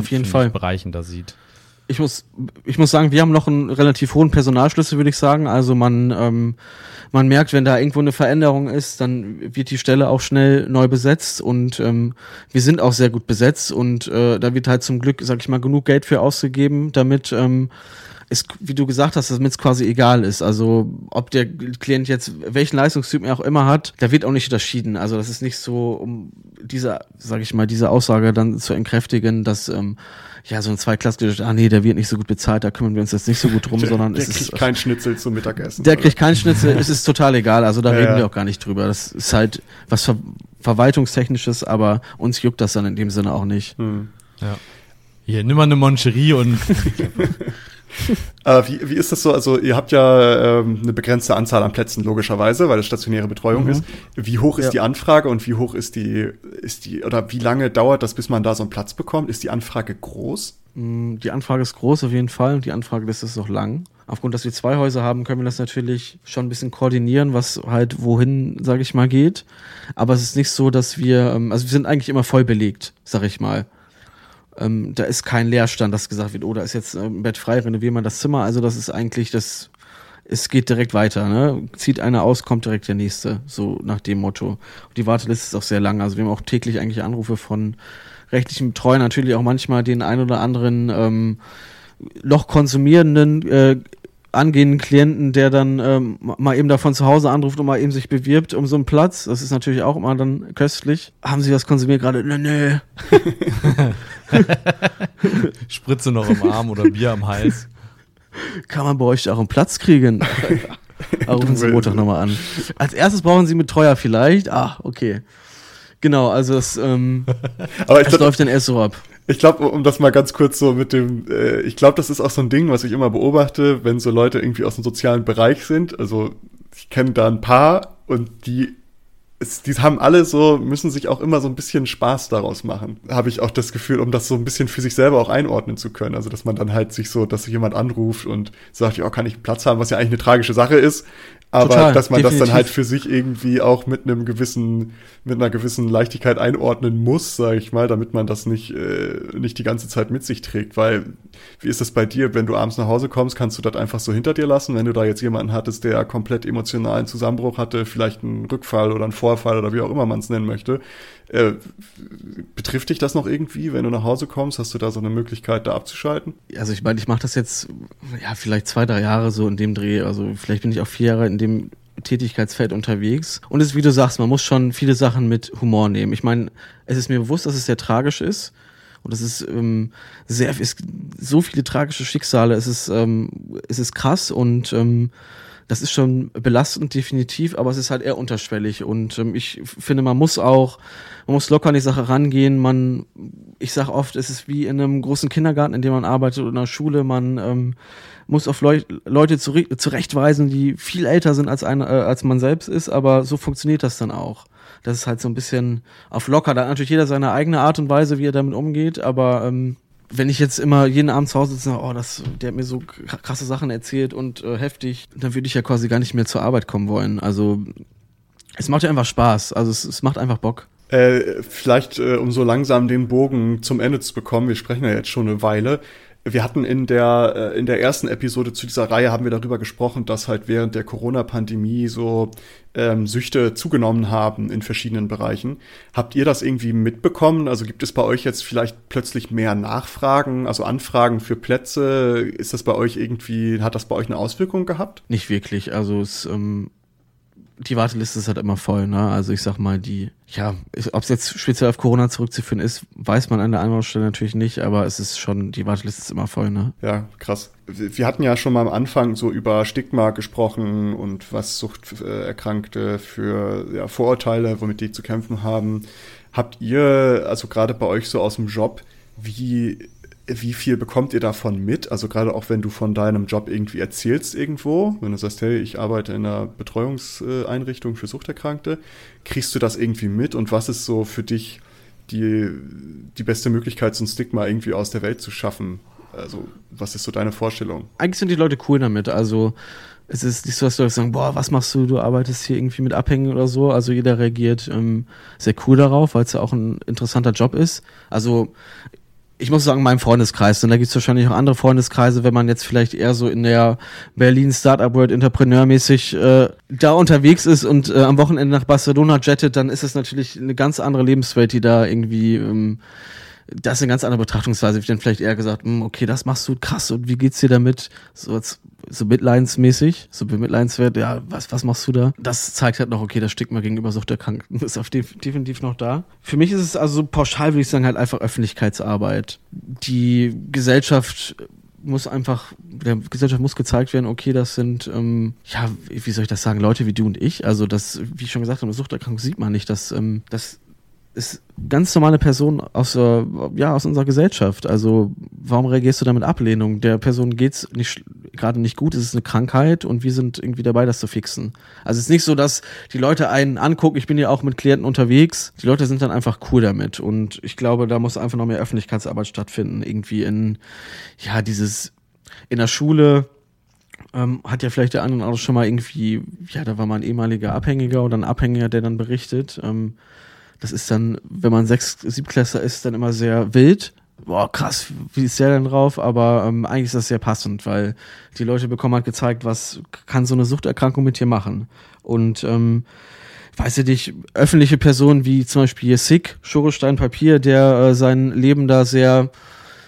Bereichen da sieht ich muss, ich muss sagen, wir haben noch einen relativ hohen Personalschlüssel, würde ich sagen. Also man, ähm, man merkt, wenn da irgendwo eine Veränderung ist, dann wird die Stelle auch schnell neu besetzt und ähm, wir sind auch sehr gut besetzt und äh, da wird halt zum Glück, sag ich mal, genug Geld für ausgegeben, damit ähm, es, wie du gesagt hast, damit es quasi egal ist. Also ob der Klient jetzt welchen Leistungstyp er auch immer hat, da wird auch nicht unterschieden. Also das ist nicht so, um diese, sag ich mal, diese Aussage dann zu entkräftigen, dass ähm, ja, so ein Zweiklassler, ah nee, der wird nicht so gut bezahlt, da kümmern wir uns jetzt nicht so gut drum, der, sondern der es kriegt ist. kein Schnitzel zum Mittagessen. Der oder? kriegt kein Schnitzel, es ist total egal, also da Ja, reden wir auch gar nicht drüber. Das ist halt was Ver Verwaltungstechnisches, aber uns juckt das dann in dem Sinne auch nicht. Hm. Ja. Hier, nimm mal eine Moncherie und Aber wie, wie ist das so? Also, ihr habt ja ähm, eine begrenzte Anzahl an Plätzen, logischerweise, weil es stationäre Betreuung Mhm. ist. Wie hoch ist Ja. die Anfrage und wie hoch ist die, ist die, oder wie lange dauert das, bis man da so einen Platz bekommt? Ist die Anfrage groß? Mm, Die Anfrage ist groß auf jeden Fall und die Anfrage ist auch lang. Aufgrund, dass wir zwei Häuser haben, können wir das natürlich schon ein bisschen koordinieren, was halt wohin, sage ich mal, geht. Aber es ist nicht so, dass wir, ähm, also wir sind eigentlich immer voll belegt, sag ich mal. Ähm, da ist kein Leerstand, dass gesagt wird, oh, da ist jetzt ähm, ein Bett frei, renovieren wir das Zimmer. Also das ist eigentlich das, es geht direkt weiter. Ne? Zieht einer aus, kommt direkt der nächste, so nach dem Motto. Und die Warteliste ist auch sehr lang. Also wir haben auch täglich eigentlich Anrufe von rechtlichen Betreuern, natürlich auch manchmal den ein oder anderen ähm, noch konsumierenden äh, angehenden Klienten, der dann ähm, mal eben davon zu Hause anruft und mal eben sich bewirbt um so einen Platz. Das ist natürlich auch immer dann köstlich. Haben Sie was konsumiert gerade? Nö, nö. Spritze noch im Arm oder Bier am Hals. Kann man bei euch auch einen Platz kriegen? Rufen Sie Montag nochmal an. Als erstes brauchen Sie mit Treuer vielleicht. Ah, okay. Genau, also es, ähm, Aber es glaube, läuft dann erst so ab. Ich glaub, um das mal ganz kurz so mit dem, äh, ich glaube, das ist auch so ein Ding, was ich immer beobachte, wenn so Leute irgendwie aus dem sozialen Bereich sind. Also, ich kenne da ein paar und die es, die haben alle so, müssen sich auch immer so ein bisschen Spaß daraus machen. Habe ich auch das Gefühl, um das so ein bisschen für sich selber auch einordnen zu können. Also, dass man dann halt sich so, dass sich jemand anruft und sagt, ja, kann ich Platz haben, was ja eigentlich eine tragische Sache ist. Aber Total, dass man das dann definitiv. halt für sich irgendwie auch mit einem gewissen, mit einer gewissen Leichtigkeit einordnen muss, sage ich mal, damit man das nicht, äh, nicht die ganze Zeit mit sich trägt. Weil, wie ist das bei dir, wenn du abends nach Hause kommst, kannst du das einfach so hinter dir lassen, wenn du da jetzt jemanden hattest, der komplett emotionalen Zusammenbruch hatte, vielleicht einen Rückfall oder einen Vorfall oder wie auch immer man es nennen möchte. Äh, betrifft dich das noch irgendwie, wenn du nach Hause kommst? Hast du da so eine Möglichkeit, da abzuschalten? Also ich meine, ich mache das jetzt, ja, vielleicht zwei, drei Jahre so in dem Dreh. Also vielleicht bin ich auch vier Jahre in dem Tätigkeitsfeld unterwegs. Und es ist, wie du sagst, man muss schon viele Sachen mit Humor nehmen. Ich meine, es ist mir bewusst, dass es sehr tragisch ist. Und es ist ähm, sehr, ist so viele tragische Schicksale. Es ist, ähm, es ist krass und ähm, das ist schon belastend, definitiv, aber es ist halt eher unterschwellig. Und ähm, ich finde, man muss auch, man muss locker an die Sache rangehen. Man, ich sage oft, es ist wie in einem großen Kindergarten, in dem man arbeitet oder in einer Schule. Man ähm, muss auf Leu Leute zure zurechtweisen, die viel älter sind als, ein, äh, als man selbst ist, aber so funktioniert das dann auch. Das ist halt so ein bisschen auf locker. Da hat natürlich jeder seine eigene Art und Weise, wie er damit umgeht, aber ähm, wenn ich jetzt immer jeden Abend zu Hause sitze, oh, das, der hat mir so krasse Sachen erzählt und äh, heftig, dann würde ich ja quasi gar nicht mehr zur Arbeit kommen wollen. Also es macht ja einfach Spaß. Also es, es macht einfach Bock. Äh, vielleicht, äh, um so langsam den Bogen zum Ende zu bekommen, wir sprechen ja jetzt schon eine Weile. Wir hatten in der, äh, in der ersten Episode zu dieser Reihe haben wir darüber gesprochen, dass halt während der Corona-Pandemie so ähm, Süchte zugenommen haben in verschiedenen Bereichen. Habt ihr das irgendwie mitbekommen? Also gibt es bei euch jetzt vielleicht plötzlich mehr Nachfragen, also Anfragen für Plätze? Ist das bei euch irgendwie, hat das bei euch eine Auswirkung gehabt? Nicht wirklich. Also es, ähm, die Warteliste ist halt immer voll, ne? Also ich sag mal, die, ja, ob es jetzt speziell auf Corona zurückzuführen ist, weiß man an der anderen natürlich nicht, aber es ist schon, die Warteliste ist immer voll, ne? Ja, krass. Wir wir hatten ja schon mal am Anfang so über Stigma gesprochen und was Suchterkrankte für ja, Vorurteile, womit die zu kämpfen haben. Habt ihr, also gerade bei euch so aus dem Job, wie wie viel bekommt ihr davon mit? Also gerade auch wenn du von deinem Job irgendwie erzählst irgendwo, wenn du sagst, hey, ich arbeite in einer Betreuungseinrichtung für Suchterkrankte, kriegst du das irgendwie mit und was ist so für dich die, die beste Möglichkeit, so ein Stigma irgendwie aus der Welt zu schaffen? Also, was ist so deine Vorstellung? Eigentlich sind die Leute cool damit. Also, es ist nicht so, dass Leute sagen, boah, was machst du? Du arbeitest hier irgendwie mit Abhängen oder so. Also jeder reagiert ähm, sehr cool darauf, weil es ja auch ein interessanter Job ist. Also ich muss sagen, meinem Freundeskreis, denn da gibt es wahrscheinlich auch andere Freundeskreise, wenn man jetzt vielleicht eher so in der Berlin Startup World Entrepreneurmäßig äh, da unterwegs ist und äh, am Wochenende nach Barcelona jettet, dann ist es natürlich eine ganz andere Lebenswelt, die da irgendwie ähm, das ist eine ganz andere Betrachtungsweise. Ich dann vielleicht eher gesagt, hm, okay, das machst du krass und wie geht's dir damit? So, als, so mitleidsmäßig, so bemitleidenswert, ja, was, was machst du da? Das zeigt halt noch, okay, das Stigma gegenüber Suchterkrankten ist auf def definitiv noch da. Für mich ist es also pauschal, würde ich sagen, halt einfach Öffentlichkeitsarbeit. Die Gesellschaft muss einfach, der Gesellschaft muss gezeigt werden, okay, das sind, ähm, ja, wie soll ich das sagen, Leute wie du und ich. Also das, wie ich schon gesagt habe, Suchterkrankung sieht man nicht, dass ähm, das ist ganz normale Person aus, ja, aus unserer Gesellschaft. Also warum reagierst du da mit Ablehnung? Der Person geht's nicht gerade nicht gut, es ist eine Krankheit und wir sind irgendwie dabei, das zu fixen. Also es ist nicht so, dass die Leute einen angucken, ich bin ja auch mit Klienten unterwegs, die Leute sind dann einfach cool damit und ich glaube, da muss einfach noch mehr Öffentlichkeitsarbeit stattfinden, irgendwie in, ja, dieses, in der Schule, ähm, hat ja vielleicht der andere auch schon mal irgendwie, ja, da war mal ein ehemaliger Abhängiger oder ein Abhängiger, der dann berichtet, ähm, das ist dann, wenn man sechs, siebtklässler ist, dann immer sehr wild. Boah, krass, wie ist der denn drauf? Aber ähm, eigentlich ist das sehr passend, weil die Leute bekommen halt gezeigt, was kann so eine Suchterkrankung mit dir machen. Und ähm, weiß ich nicht, öffentliche Personen wie zum Beispiel Sick, Schorestein Papier, der äh, sein Leben da sehr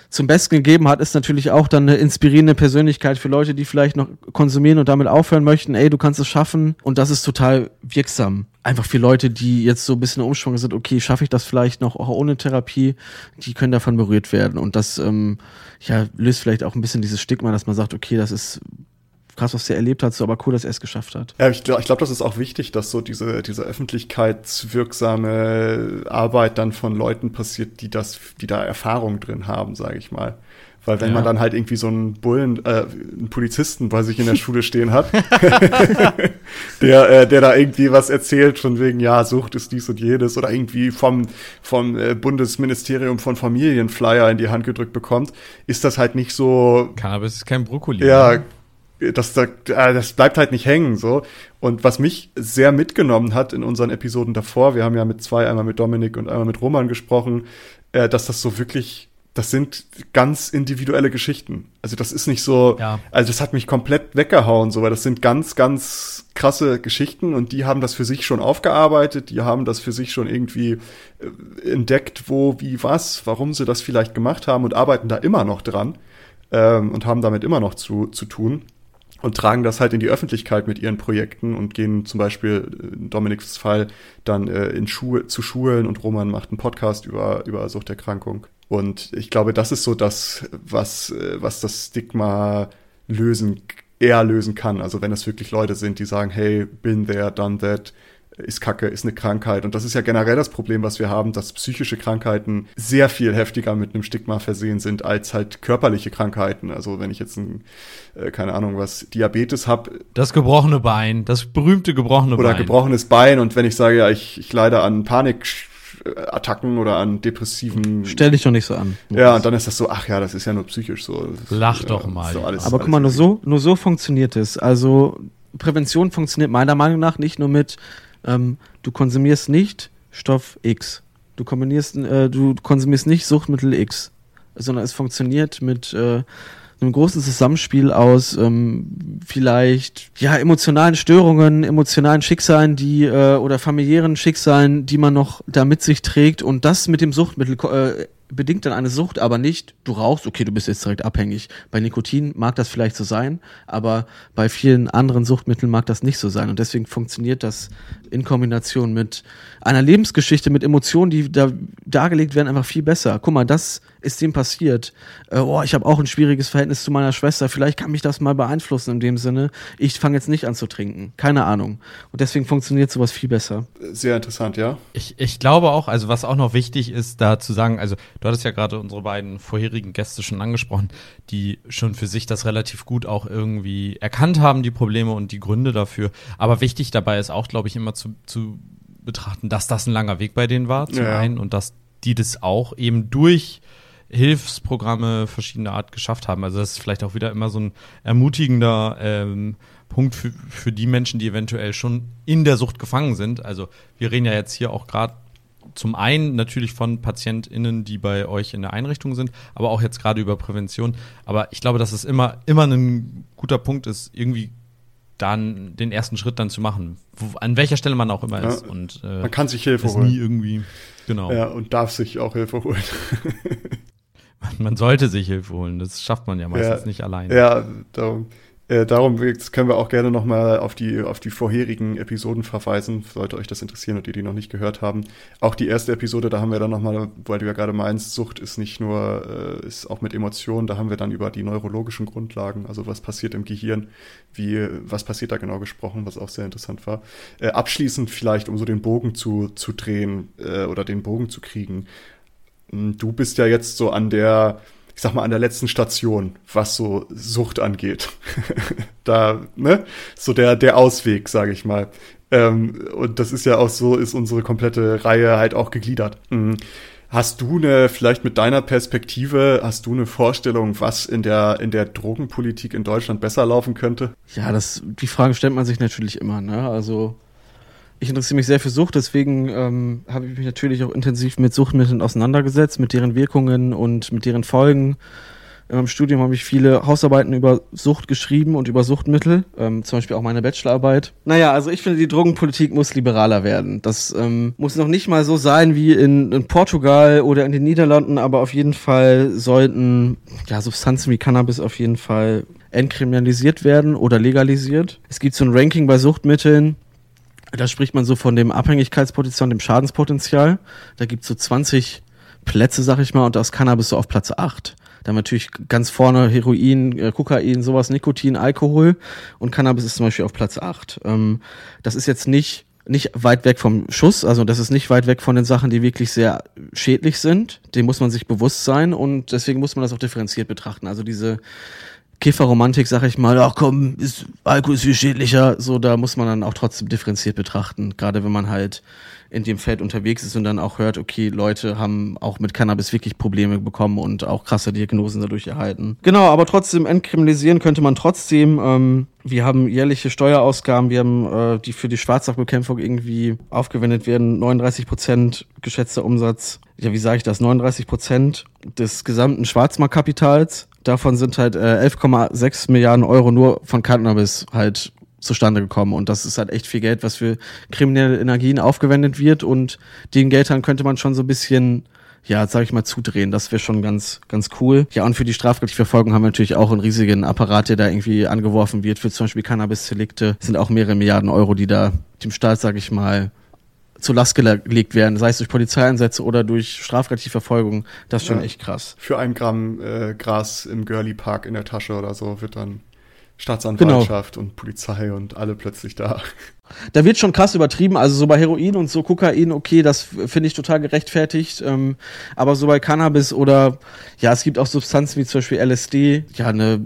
zum Besten gegeben hat, ist natürlich auch dann eine inspirierende Persönlichkeit für Leute, die vielleicht noch konsumieren und damit aufhören möchten. Ey, du kannst es schaffen. Und das ist total wirksam. Einfach für Leute, die jetzt so ein bisschen umschwungen sind, okay, schaffe ich das vielleicht noch auch ohne Therapie, die können davon berührt werden. Und das ähm, ja, löst vielleicht auch ein bisschen dieses Stigma, dass man sagt, okay, das ist krass, was er erlebt hat, so aber cool, dass er es geschafft hat. Ja, ich glaube, glaub, das ist auch wichtig, dass so diese, diese öffentlichkeitswirksame Arbeit dann von Leuten passiert, die das, die da Erfahrung drin haben, sage ich mal. Weil wenn ja. man dann halt irgendwie so einen Bullen, äh, einen Polizisten bei sich in der Schule stehen hat, der, äh, der da irgendwie was erzählt von wegen, ja, Sucht ist dies und jedes oder irgendwie vom, vom äh, Bundesministerium von Familienflyer in die Hand gedrückt bekommt, ist das halt nicht so. Cannabis ist kein Brokkoli. Ja, ne? das, das, äh, das bleibt halt nicht hängen so. Und was mich sehr mitgenommen hat in unseren Episoden davor, wir haben ja mit zwei, einmal mit Dominik und einmal mit Roman gesprochen, äh, dass das so wirklich, das sind ganz individuelle Geschichten. Also das ist nicht so, ja. also das hat mich komplett weggehauen, so, weil das sind ganz, ganz krasse Geschichten und die haben das für sich schon aufgearbeitet, die haben das für sich schon irgendwie äh, entdeckt, wo, wie, was, warum sie das vielleicht gemacht haben und arbeiten da immer noch dran ähm, und haben damit immer noch zu, zu tun und tragen das halt in die Öffentlichkeit mit ihren Projekten und gehen zum Beispiel in Dominiks Fall dann äh, in Schu zu Schulen und Roman macht einen Podcast über, über Suchterkrankung. Und ich glaube, das ist so das, was, äh, was das Stigma lösen, eher lösen kann. Also wenn es wirklich Leute sind, die sagen, hey, been there, done that, ist Kacke, ist eine Krankheit. Und das ist ja generell das Problem, was wir haben, dass psychische Krankheiten sehr viel heftiger mit einem Stigma versehen sind als halt körperliche Krankheiten. Also wenn ich jetzt ein, äh, keine Ahnung, was Diabetes habe. Das gebrochene Bein, das berühmte gebrochene oder Bein. Oder gebrochenes Bein. Und wenn ich sage, ja, ich, ich leide an Panikattacken oder an depressiven. Stell dich doch nicht so an. Ja, und dann ist das so, ach ja, das ist ja nur psychisch so. Lach doch mal. So alles, Aber guck mal, nur so, nur so funktioniert es. Also Prävention funktioniert meiner Meinung nach nicht nur mit ähm, du konsumierst nicht Stoff X. Du, kombinierst, äh, du konsumierst nicht Suchtmittel X, sondern es funktioniert mit äh, einem großen Zusammenspiel aus ähm, vielleicht ja emotionalen Störungen, emotionalen Schicksalen, die äh, oder familiären Schicksalen, die man noch da mit sich trägt und das mit dem Suchtmittel äh, bedingt dann eine Sucht, aber nicht, du rauchst, okay, du bist jetzt direkt abhängig. Bei Nikotin mag das vielleicht so sein, aber bei vielen anderen Suchtmitteln mag das nicht so sein. Und deswegen funktioniert das in Kombination mit einer Lebensgeschichte, mit Emotionen, die da dargelegt werden, einfach viel besser. Guck mal, das ist dem passiert. Äh, oh, ich habe auch ein schwieriges Verhältnis zu meiner Schwester. Vielleicht kann mich das mal beeinflussen in dem Sinne. Ich fange jetzt nicht an zu trinken. Keine Ahnung. Und deswegen funktioniert sowas viel besser. Sehr interessant, ja. Ich, ich glaube auch, also was auch noch wichtig ist, da zu sagen, also Du hattest ja gerade unsere beiden vorherigen Gäste schon angesprochen, die schon für sich das relativ gut auch irgendwie erkannt haben, die Probleme und die Gründe dafür. Aber wichtig dabei ist auch, glaube ich, immer zu, zu betrachten, dass das ein langer Weg bei denen war, zum ja. einen, und dass die das auch eben durch Hilfsprogramme verschiedener Art geschafft haben. Also das ist vielleicht auch wieder immer so ein ermutigender ähm, Punkt für, für die Menschen, die eventuell schon in der Sucht gefangen sind. Also wir reden ja jetzt hier auch gerade zum einen natürlich von PatientInnen, die bei euch in der Einrichtung sind, aber auch jetzt gerade über Prävention. Aber ich glaube, dass es immer, immer ein guter Punkt ist, irgendwie dann den ersten Schritt dann zu machen, wo, an welcher Stelle man auch immer ja, ist. Und, äh, man kann sich Hilfe holen. Nie irgendwie, genau. Ja, und darf sich auch Hilfe holen. man sollte sich Hilfe holen, das schafft man ja meistens ja, nicht alleine. Ja, darum. Äh, darum können wir auch gerne nochmal auf die, auf die vorherigen Episoden verweisen, sollte euch das interessieren und ihr die noch nicht gehört haben. Auch die erste Episode, da haben wir dann nochmal, weil du ja gerade meinst, Sucht ist nicht nur, äh, ist auch mit Emotionen, da haben wir dann über die neurologischen Grundlagen, also was passiert im Gehirn, wie, was passiert da genau gesprochen, was auch sehr interessant war. Äh, abschließend vielleicht, um so den Bogen zu, zu drehen äh, oder den Bogen zu kriegen. Hm, du bist ja jetzt so an der, ich sag mal, an der letzten Station, was so Sucht angeht. da, ne? So der, der Ausweg, sage ich mal. Ähm, und das ist ja auch so, ist unsere komplette Reihe halt auch gegliedert. Mhm. Hast du eine, vielleicht mit deiner Perspektive, hast du eine Vorstellung, was in der, in der Drogenpolitik in Deutschland besser laufen könnte? Ja, das, die Frage stellt man sich natürlich immer, ne? Also, ich interessiere mich sehr für Sucht, deswegen ähm, habe ich mich natürlich auch intensiv mit Suchtmitteln auseinandergesetzt, mit deren Wirkungen und mit deren Folgen. In meinem Studium habe ich viele Hausarbeiten über Sucht geschrieben und über Suchtmittel, ähm, zum Beispiel auch meine Bachelorarbeit. Naja, also ich finde, die Drogenpolitik muss liberaler werden. Das ähm, muss noch nicht mal so sein wie in, in Portugal oder in den Niederlanden, aber auf jeden Fall sollten ja, Substanzen wie Cannabis auf jeden Fall entkriminalisiert werden oder legalisiert. Es gibt so ein Ranking bei Suchtmitteln, da spricht man so von dem Abhängigkeitspotenzial, dem Schadenspotenzial. Da gibt's so 20 Plätze, sag ich mal, und da ist Cannabis so auf Platz 8. Da haben wir natürlich ganz vorne Heroin, äh, Kokain, sowas, Nikotin, Alkohol und Cannabis ist zum Beispiel auf Platz 8. Ähm, das ist jetzt nicht nicht weit weg vom Schuss, also das ist nicht weit weg von den Sachen, die wirklich sehr schädlich sind. Dem muss man sich bewusst sein und deswegen muss man das auch differenziert betrachten. Also diese Kifferromantik, sag ich mal, ach komm, ist, Alkohol ist viel schädlicher, so, da muss man dann auch trotzdem differenziert betrachten. Gerade wenn man halt in dem Feld unterwegs ist und dann auch hört, okay, Leute haben auch mit Cannabis wirklich Probleme bekommen und auch krasse Diagnosen dadurch erhalten. Genau, aber trotzdem entkriminalisieren könnte man trotzdem. Ähm, wir haben jährliche Steuerausgaben, wir haben äh, die für die Schwarzsachbekämpfung irgendwie aufgewendet werden, 39 Prozent geschätzter Umsatz. Ja, wie sage ich das? 39 Prozent des gesamten Schwarzmarktkapitals davon sind halt äh, 11,6 Milliarden Euro nur von Cannabis halt zustande gekommen. Und das ist halt echt viel Geld, was für kriminelle Energien aufgewendet wird. Und den Geldern könnte man schon so ein bisschen, ja, sag ich mal, zudrehen. Das wäre schon ganz, ganz cool. Ja, und für die strafrechtliche Verfolgung haben wir natürlich auch einen riesigen Apparat, der da irgendwie angeworfen wird. Für zum Beispiel Cannabis-Delikte sind auch mehrere Milliarden Euro, die da dem Staat, sag ich mal, zur Last gelegt werden, sei es durch Polizeieinsätze oder durch strafrechtliche Verfolgung. Das ist schon ja, echt krass. Für ein Gramm äh, Gras im Girly Park in der Tasche oder so wird dann Staatsanwaltschaft genau. und Polizei und alle plötzlich da. Da wird schon krass übertrieben. Also so bei Heroin und so Kokain, okay, das finde ich total gerechtfertigt. Ähm, aber so bei Cannabis oder ja, es gibt auch Substanzen wie zum Beispiel LSD, ja, eine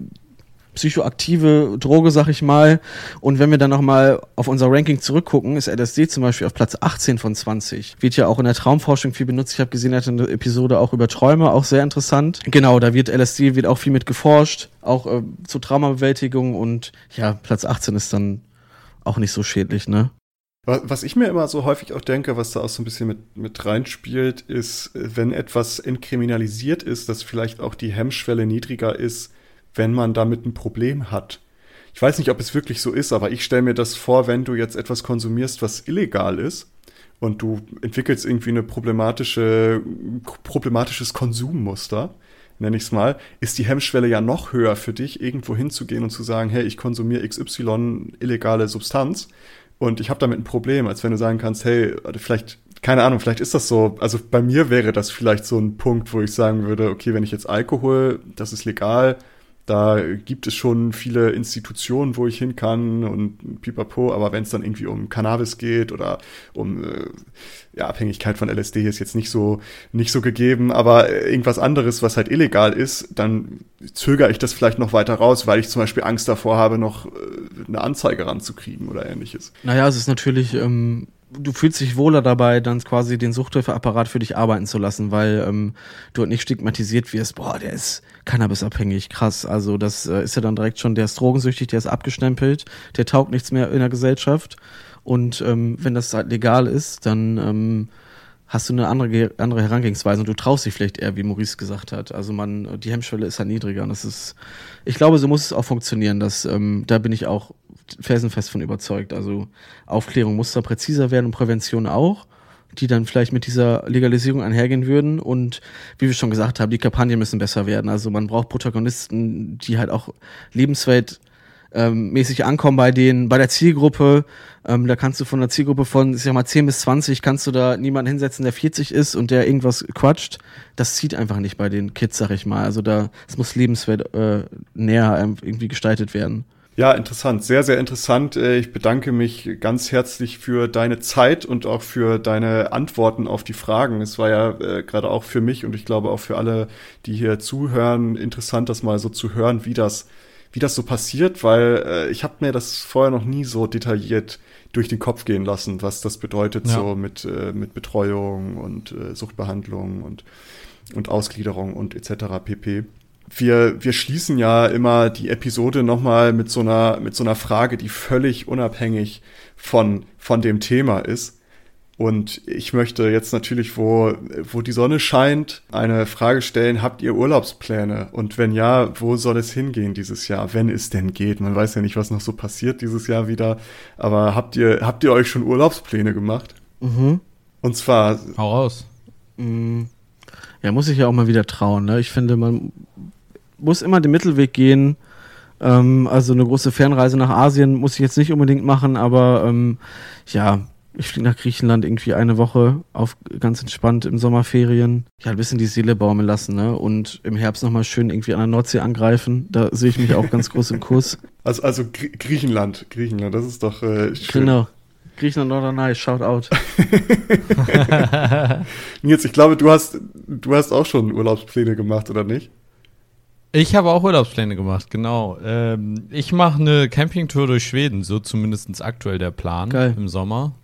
psychoaktive Droge, sag ich mal. Und wenn wir dann nochmal auf unser Ranking zurückgucken, ist LSD zum Beispiel auf Platz 18 von 20. Wird ja auch in der Traumforschung viel benutzt. Ich habe gesehen, er hatte eine Episode auch über Träume, auch sehr interessant. Genau, da wird LSD wird auch viel mit geforscht, auch äh, zur Traumabewältigung und ja, Platz 18 ist dann auch nicht so schädlich, ne? Was ich mir immer so häufig auch denke, was da auch so ein bisschen mit, mit reinspielt, ist, wenn etwas entkriminalisiert ist, dass vielleicht auch die Hemmschwelle niedriger ist, wenn man damit ein Problem hat. Ich weiß nicht, ob es wirklich so ist, aber ich stelle mir das vor, wenn du jetzt etwas konsumierst, was illegal ist und du entwickelst irgendwie eine problematische, problematisches Konsummuster, nenne ich es mal, ist die Hemmschwelle ja noch höher für dich, irgendwo hinzugehen und zu sagen, hey, ich konsumiere XY illegale Substanz und ich habe damit ein Problem, als wenn du sagen kannst, hey, vielleicht, keine Ahnung, vielleicht ist das so, also bei mir wäre das vielleicht so ein Punkt, wo ich sagen würde, okay, wenn ich jetzt Alkohol, das ist legal, Da gibt es schon viele Institutionen, wo ich hin kann und pipapo, aber wenn es dann irgendwie um Cannabis geht oder um äh, ja, Abhängigkeit von LSD ist jetzt nicht so nicht so gegeben, aber irgendwas anderes, was halt illegal ist, dann zögere ich das vielleicht noch weiter raus, weil ich zum Beispiel Angst davor habe, noch äh, eine Anzeige ranzukriegen oder ähnliches. Naja, es ist natürlich ähm, du fühlst dich wohler dabei, dann quasi den Suchthilfeapparat für dich arbeiten zu lassen, weil ähm, du halt nicht stigmatisiert wirst, boah, der ist cannabisabhängig, krass. Also das äh, ist ja dann direkt schon, der ist drogensüchtig, der ist abgestempelt, der taugt nichts mehr in der Gesellschaft. Und ähm, wenn das halt legal ist, dann ähm, hast du eine andere, andere Herangehensweise und du traust dich vielleicht eher, wie Maurice gesagt hat. Also man, die Hemmschwelle ist halt niedriger. Und das ist, ich glaube, so muss es auch funktionieren. Dass, ähm, da bin ich auch felsenfest von überzeugt. Also Aufklärung muss da präziser werden und Prävention auch, die dann vielleicht mit dieser Legalisierung einhergehen würden. Und wie wir schon gesagt haben, die Kampagnen müssen besser werden. Also man braucht Protagonisten, die halt auch lebenswelt ähm, mäßig ankommen bei den, bei der Zielgruppe. Ähm, da kannst du von der Zielgruppe von, ich sag mal, 10 bis 20 kannst du da niemanden hinsetzen, der 40 ist und der irgendwas quatscht. Das zieht einfach nicht bei den Kids, sag ich mal. Also da, es muss lebenswert äh, näher irgendwie gestaltet werden. Ja, interessant, sehr, sehr interessant. Äh, ich bedanke mich ganz herzlich für deine Zeit und auch für deine Antworten auf die Fragen. Es war ja äh, gerade auch für mich und ich glaube auch für alle, die hier zuhören, interessant, das mal so zu hören, wie das, wie das so passiert, weil äh, ich habe mir das vorher noch nie so detailliert durch den Kopf gehen lassen, was das bedeutet, ja. so mit, äh, mit Betreuung und äh, Suchtbehandlung und, und Ausgliederung und etc. pp wir, wir schließen ja immer die Episode nochmal mit so einer, mit so einer Frage, die völlig unabhängig von, von dem Thema ist. Und ich möchte jetzt natürlich, wo, wo die Sonne scheint, eine Frage stellen, habt ihr Urlaubspläne? Und wenn ja, wo soll es hingehen dieses Jahr, wenn es denn geht? Man weiß ja nicht, was noch so passiert dieses Jahr wieder. Aber habt ihr, habt ihr euch schon Urlaubspläne gemacht? Mhm. Und zwar. Hau raus. Mhm. Ja, muss ich ja auch mal wieder trauen. Ne? Ich finde, man muss immer den Mittelweg gehen. Ähm, also eine große Fernreise nach Asien muss ich jetzt nicht unbedingt machen, aber ähm, ja, ich fliege nach Griechenland irgendwie eine Woche auf ganz entspannt im Sommerferien. Ja, ein bisschen die Seele baumeln lassen, ne? Und im Herbst nochmal schön irgendwie an der Nordsee angreifen. Da sehe ich mich auch ganz groß im Kurs. Also, also Griechenland, Griechenland, das ist doch äh, schön. Genau. Griechenland Norderney, shout out. Nils, ich glaube, du hast, du hast auch schon Urlaubspläne gemacht, oder nicht? Ich habe auch Urlaubspläne gemacht, genau. Ähm, ich mache eine Campingtour durch Schweden, so zumindest aktuell der Plan Geil. im Sommer.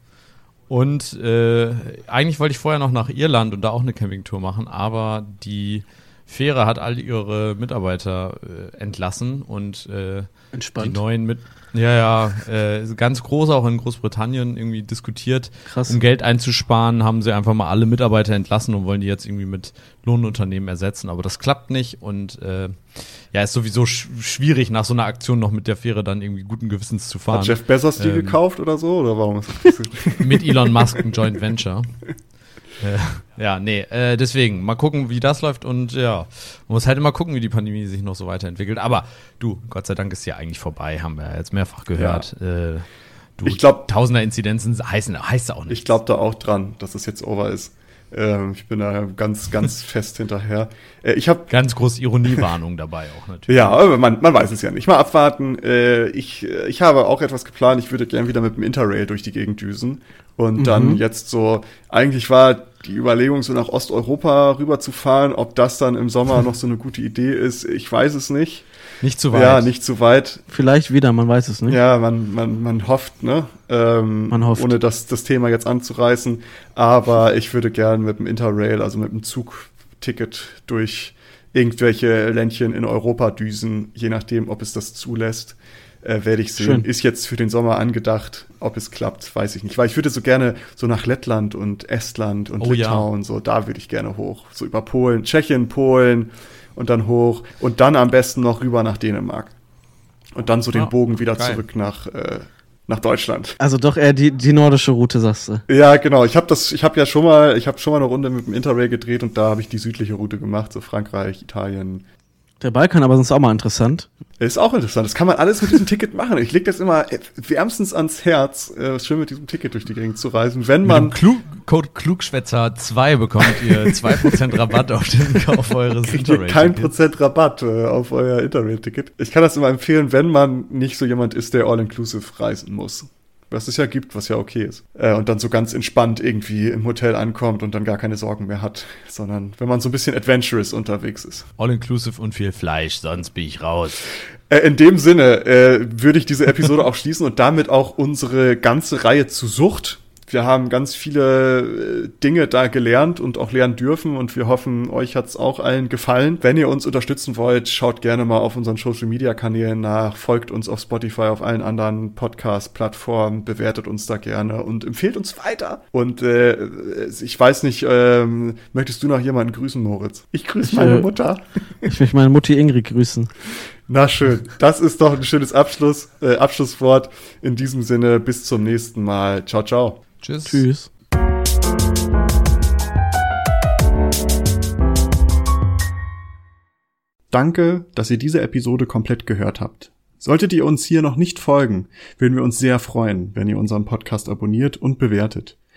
Und äh, eigentlich wollte ich vorher noch nach Irland und da auch eine Campingtour machen, aber die Fähre hat all ihre Mitarbeiter äh, entlassen und äh, die neuen mit ja, ja, äh, ganz groß auch in Großbritannien irgendwie diskutiert. Krass. Um Geld einzusparen, haben sie einfach mal alle Mitarbeiter entlassen und wollen die jetzt irgendwie mit Lohnunternehmen ersetzen. Aber das klappt nicht und äh, ja, ist sowieso sch schwierig, nach so einer Aktion noch mit der Fähre dann irgendwie guten Gewissens zu fahren. Hat Jeff Bezos die ähm, gekauft oder so? Oder warum ist das Mit Elon Musk ein Joint Venture. Äh, ja, nee, äh, deswegen, mal gucken, wie das läuft und ja, man muss halt immer gucken, wie die Pandemie sich noch so weiterentwickelt. Aber du, Gott sei Dank ist ja eigentlich vorbei, haben wir ja jetzt mehrfach gehört. Ja. Äh, du, ich glaube, Tausender Inzidenzen heißen, heißt auch nicht. Ich glaube da auch dran, dass es jetzt over ist. Ähm, ich bin da ganz, ganz fest hinterher. Äh, ich habe ganz groß Ironiewarnung dabei auch natürlich. Ja, aber man, man weiß es ja nicht. Mal abwarten. Äh, ich, ich habe auch etwas geplant. Ich würde gerne wieder mit dem Interrail durch die Gegend düsen und mhm. dann jetzt so. Eigentlich war die Überlegung, so nach Osteuropa rüber zu fahren. Ob das dann im Sommer noch so eine gute Idee ist, ich weiß es nicht. Nicht zu weit. Ja, nicht zu weit. Vielleicht wieder, man weiß es nicht. Ja, man, man, man hofft, ne? Ähm, man hofft. Ohne das, das Thema jetzt anzureißen. Aber ich würde gern mit dem Interrail, also mit dem Zugticket durch irgendwelche Ländchen in Europa düsen, je nachdem, ob es das zulässt. Äh, werde ich sehen. Schön. Ist jetzt für den Sommer angedacht. Ob es klappt, weiß ich nicht. Weil ich würde so gerne so nach Lettland und Estland und oh, Litauen, ja. so da würde ich gerne hoch. So über Polen, Tschechien, Polen und dann hoch und dann am besten noch rüber nach Dänemark. Und dann so den Bogen wieder geil. zurück nach, äh, nach Deutschland. Also doch eher die, die nordische Route, sagst du. Ja, genau. Ich habe das, ich habe ja schon mal, ich habe schon mal eine Runde mit dem Interrail gedreht und da habe ich die südliche Route gemacht, so Frankreich, Italien, Der Balkan aber sonst auch mal interessant. Ist auch interessant. Das kann man alles mit diesem Ticket machen. Ich leg das immer wärmstens ans Herz, äh, schön mit diesem Ticket durch die Gegend zu reisen. Wenn man. Mit dem Klug Code Klugschwätzer 2 bekommt ihr 2% Rabatt auf den Kauf eures Interrail. Kein Prozent Rabatt äh, auf euer Interrail-Ticket. Ich kann das immer empfehlen, wenn man nicht so jemand ist, der all-inclusive reisen muss was es ja gibt, was ja okay ist. Äh, und dann so ganz entspannt irgendwie im Hotel ankommt und dann gar keine Sorgen mehr hat, sondern wenn man so ein bisschen adventurous unterwegs ist. All-inclusive und viel Fleisch, sonst bin ich raus. Äh, in dem Sinne äh, würde ich diese Episode auch schließen und damit auch unsere ganze Reihe zu Sucht wir haben ganz viele äh, Dinge da gelernt und auch lernen dürfen und wir hoffen, euch hat's auch allen gefallen. Wenn ihr uns unterstützen wollt, schaut gerne mal auf unseren Social Media Kanälen nach, folgt uns auf Spotify, auf allen anderen Podcast-Plattformen, bewertet uns da gerne und empfehlt uns weiter. Und äh, ich weiß nicht, ähm, möchtest du noch jemanden grüßen, Moritz? Ich grüße meine äh, Mutter. Ich möchte meine Mutti Ingrid grüßen. Na schön, das ist doch ein schönes Abschluss, äh, Abschlusswort. In diesem Sinne, bis zum nächsten Mal. Ciao, ciao. Tschüss. Tschüss. Danke, dass ihr diese Episode komplett gehört habt. Solltet ihr uns hier noch nicht folgen, würden wir uns sehr freuen, wenn ihr unseren Podcast abonniert und bewertet.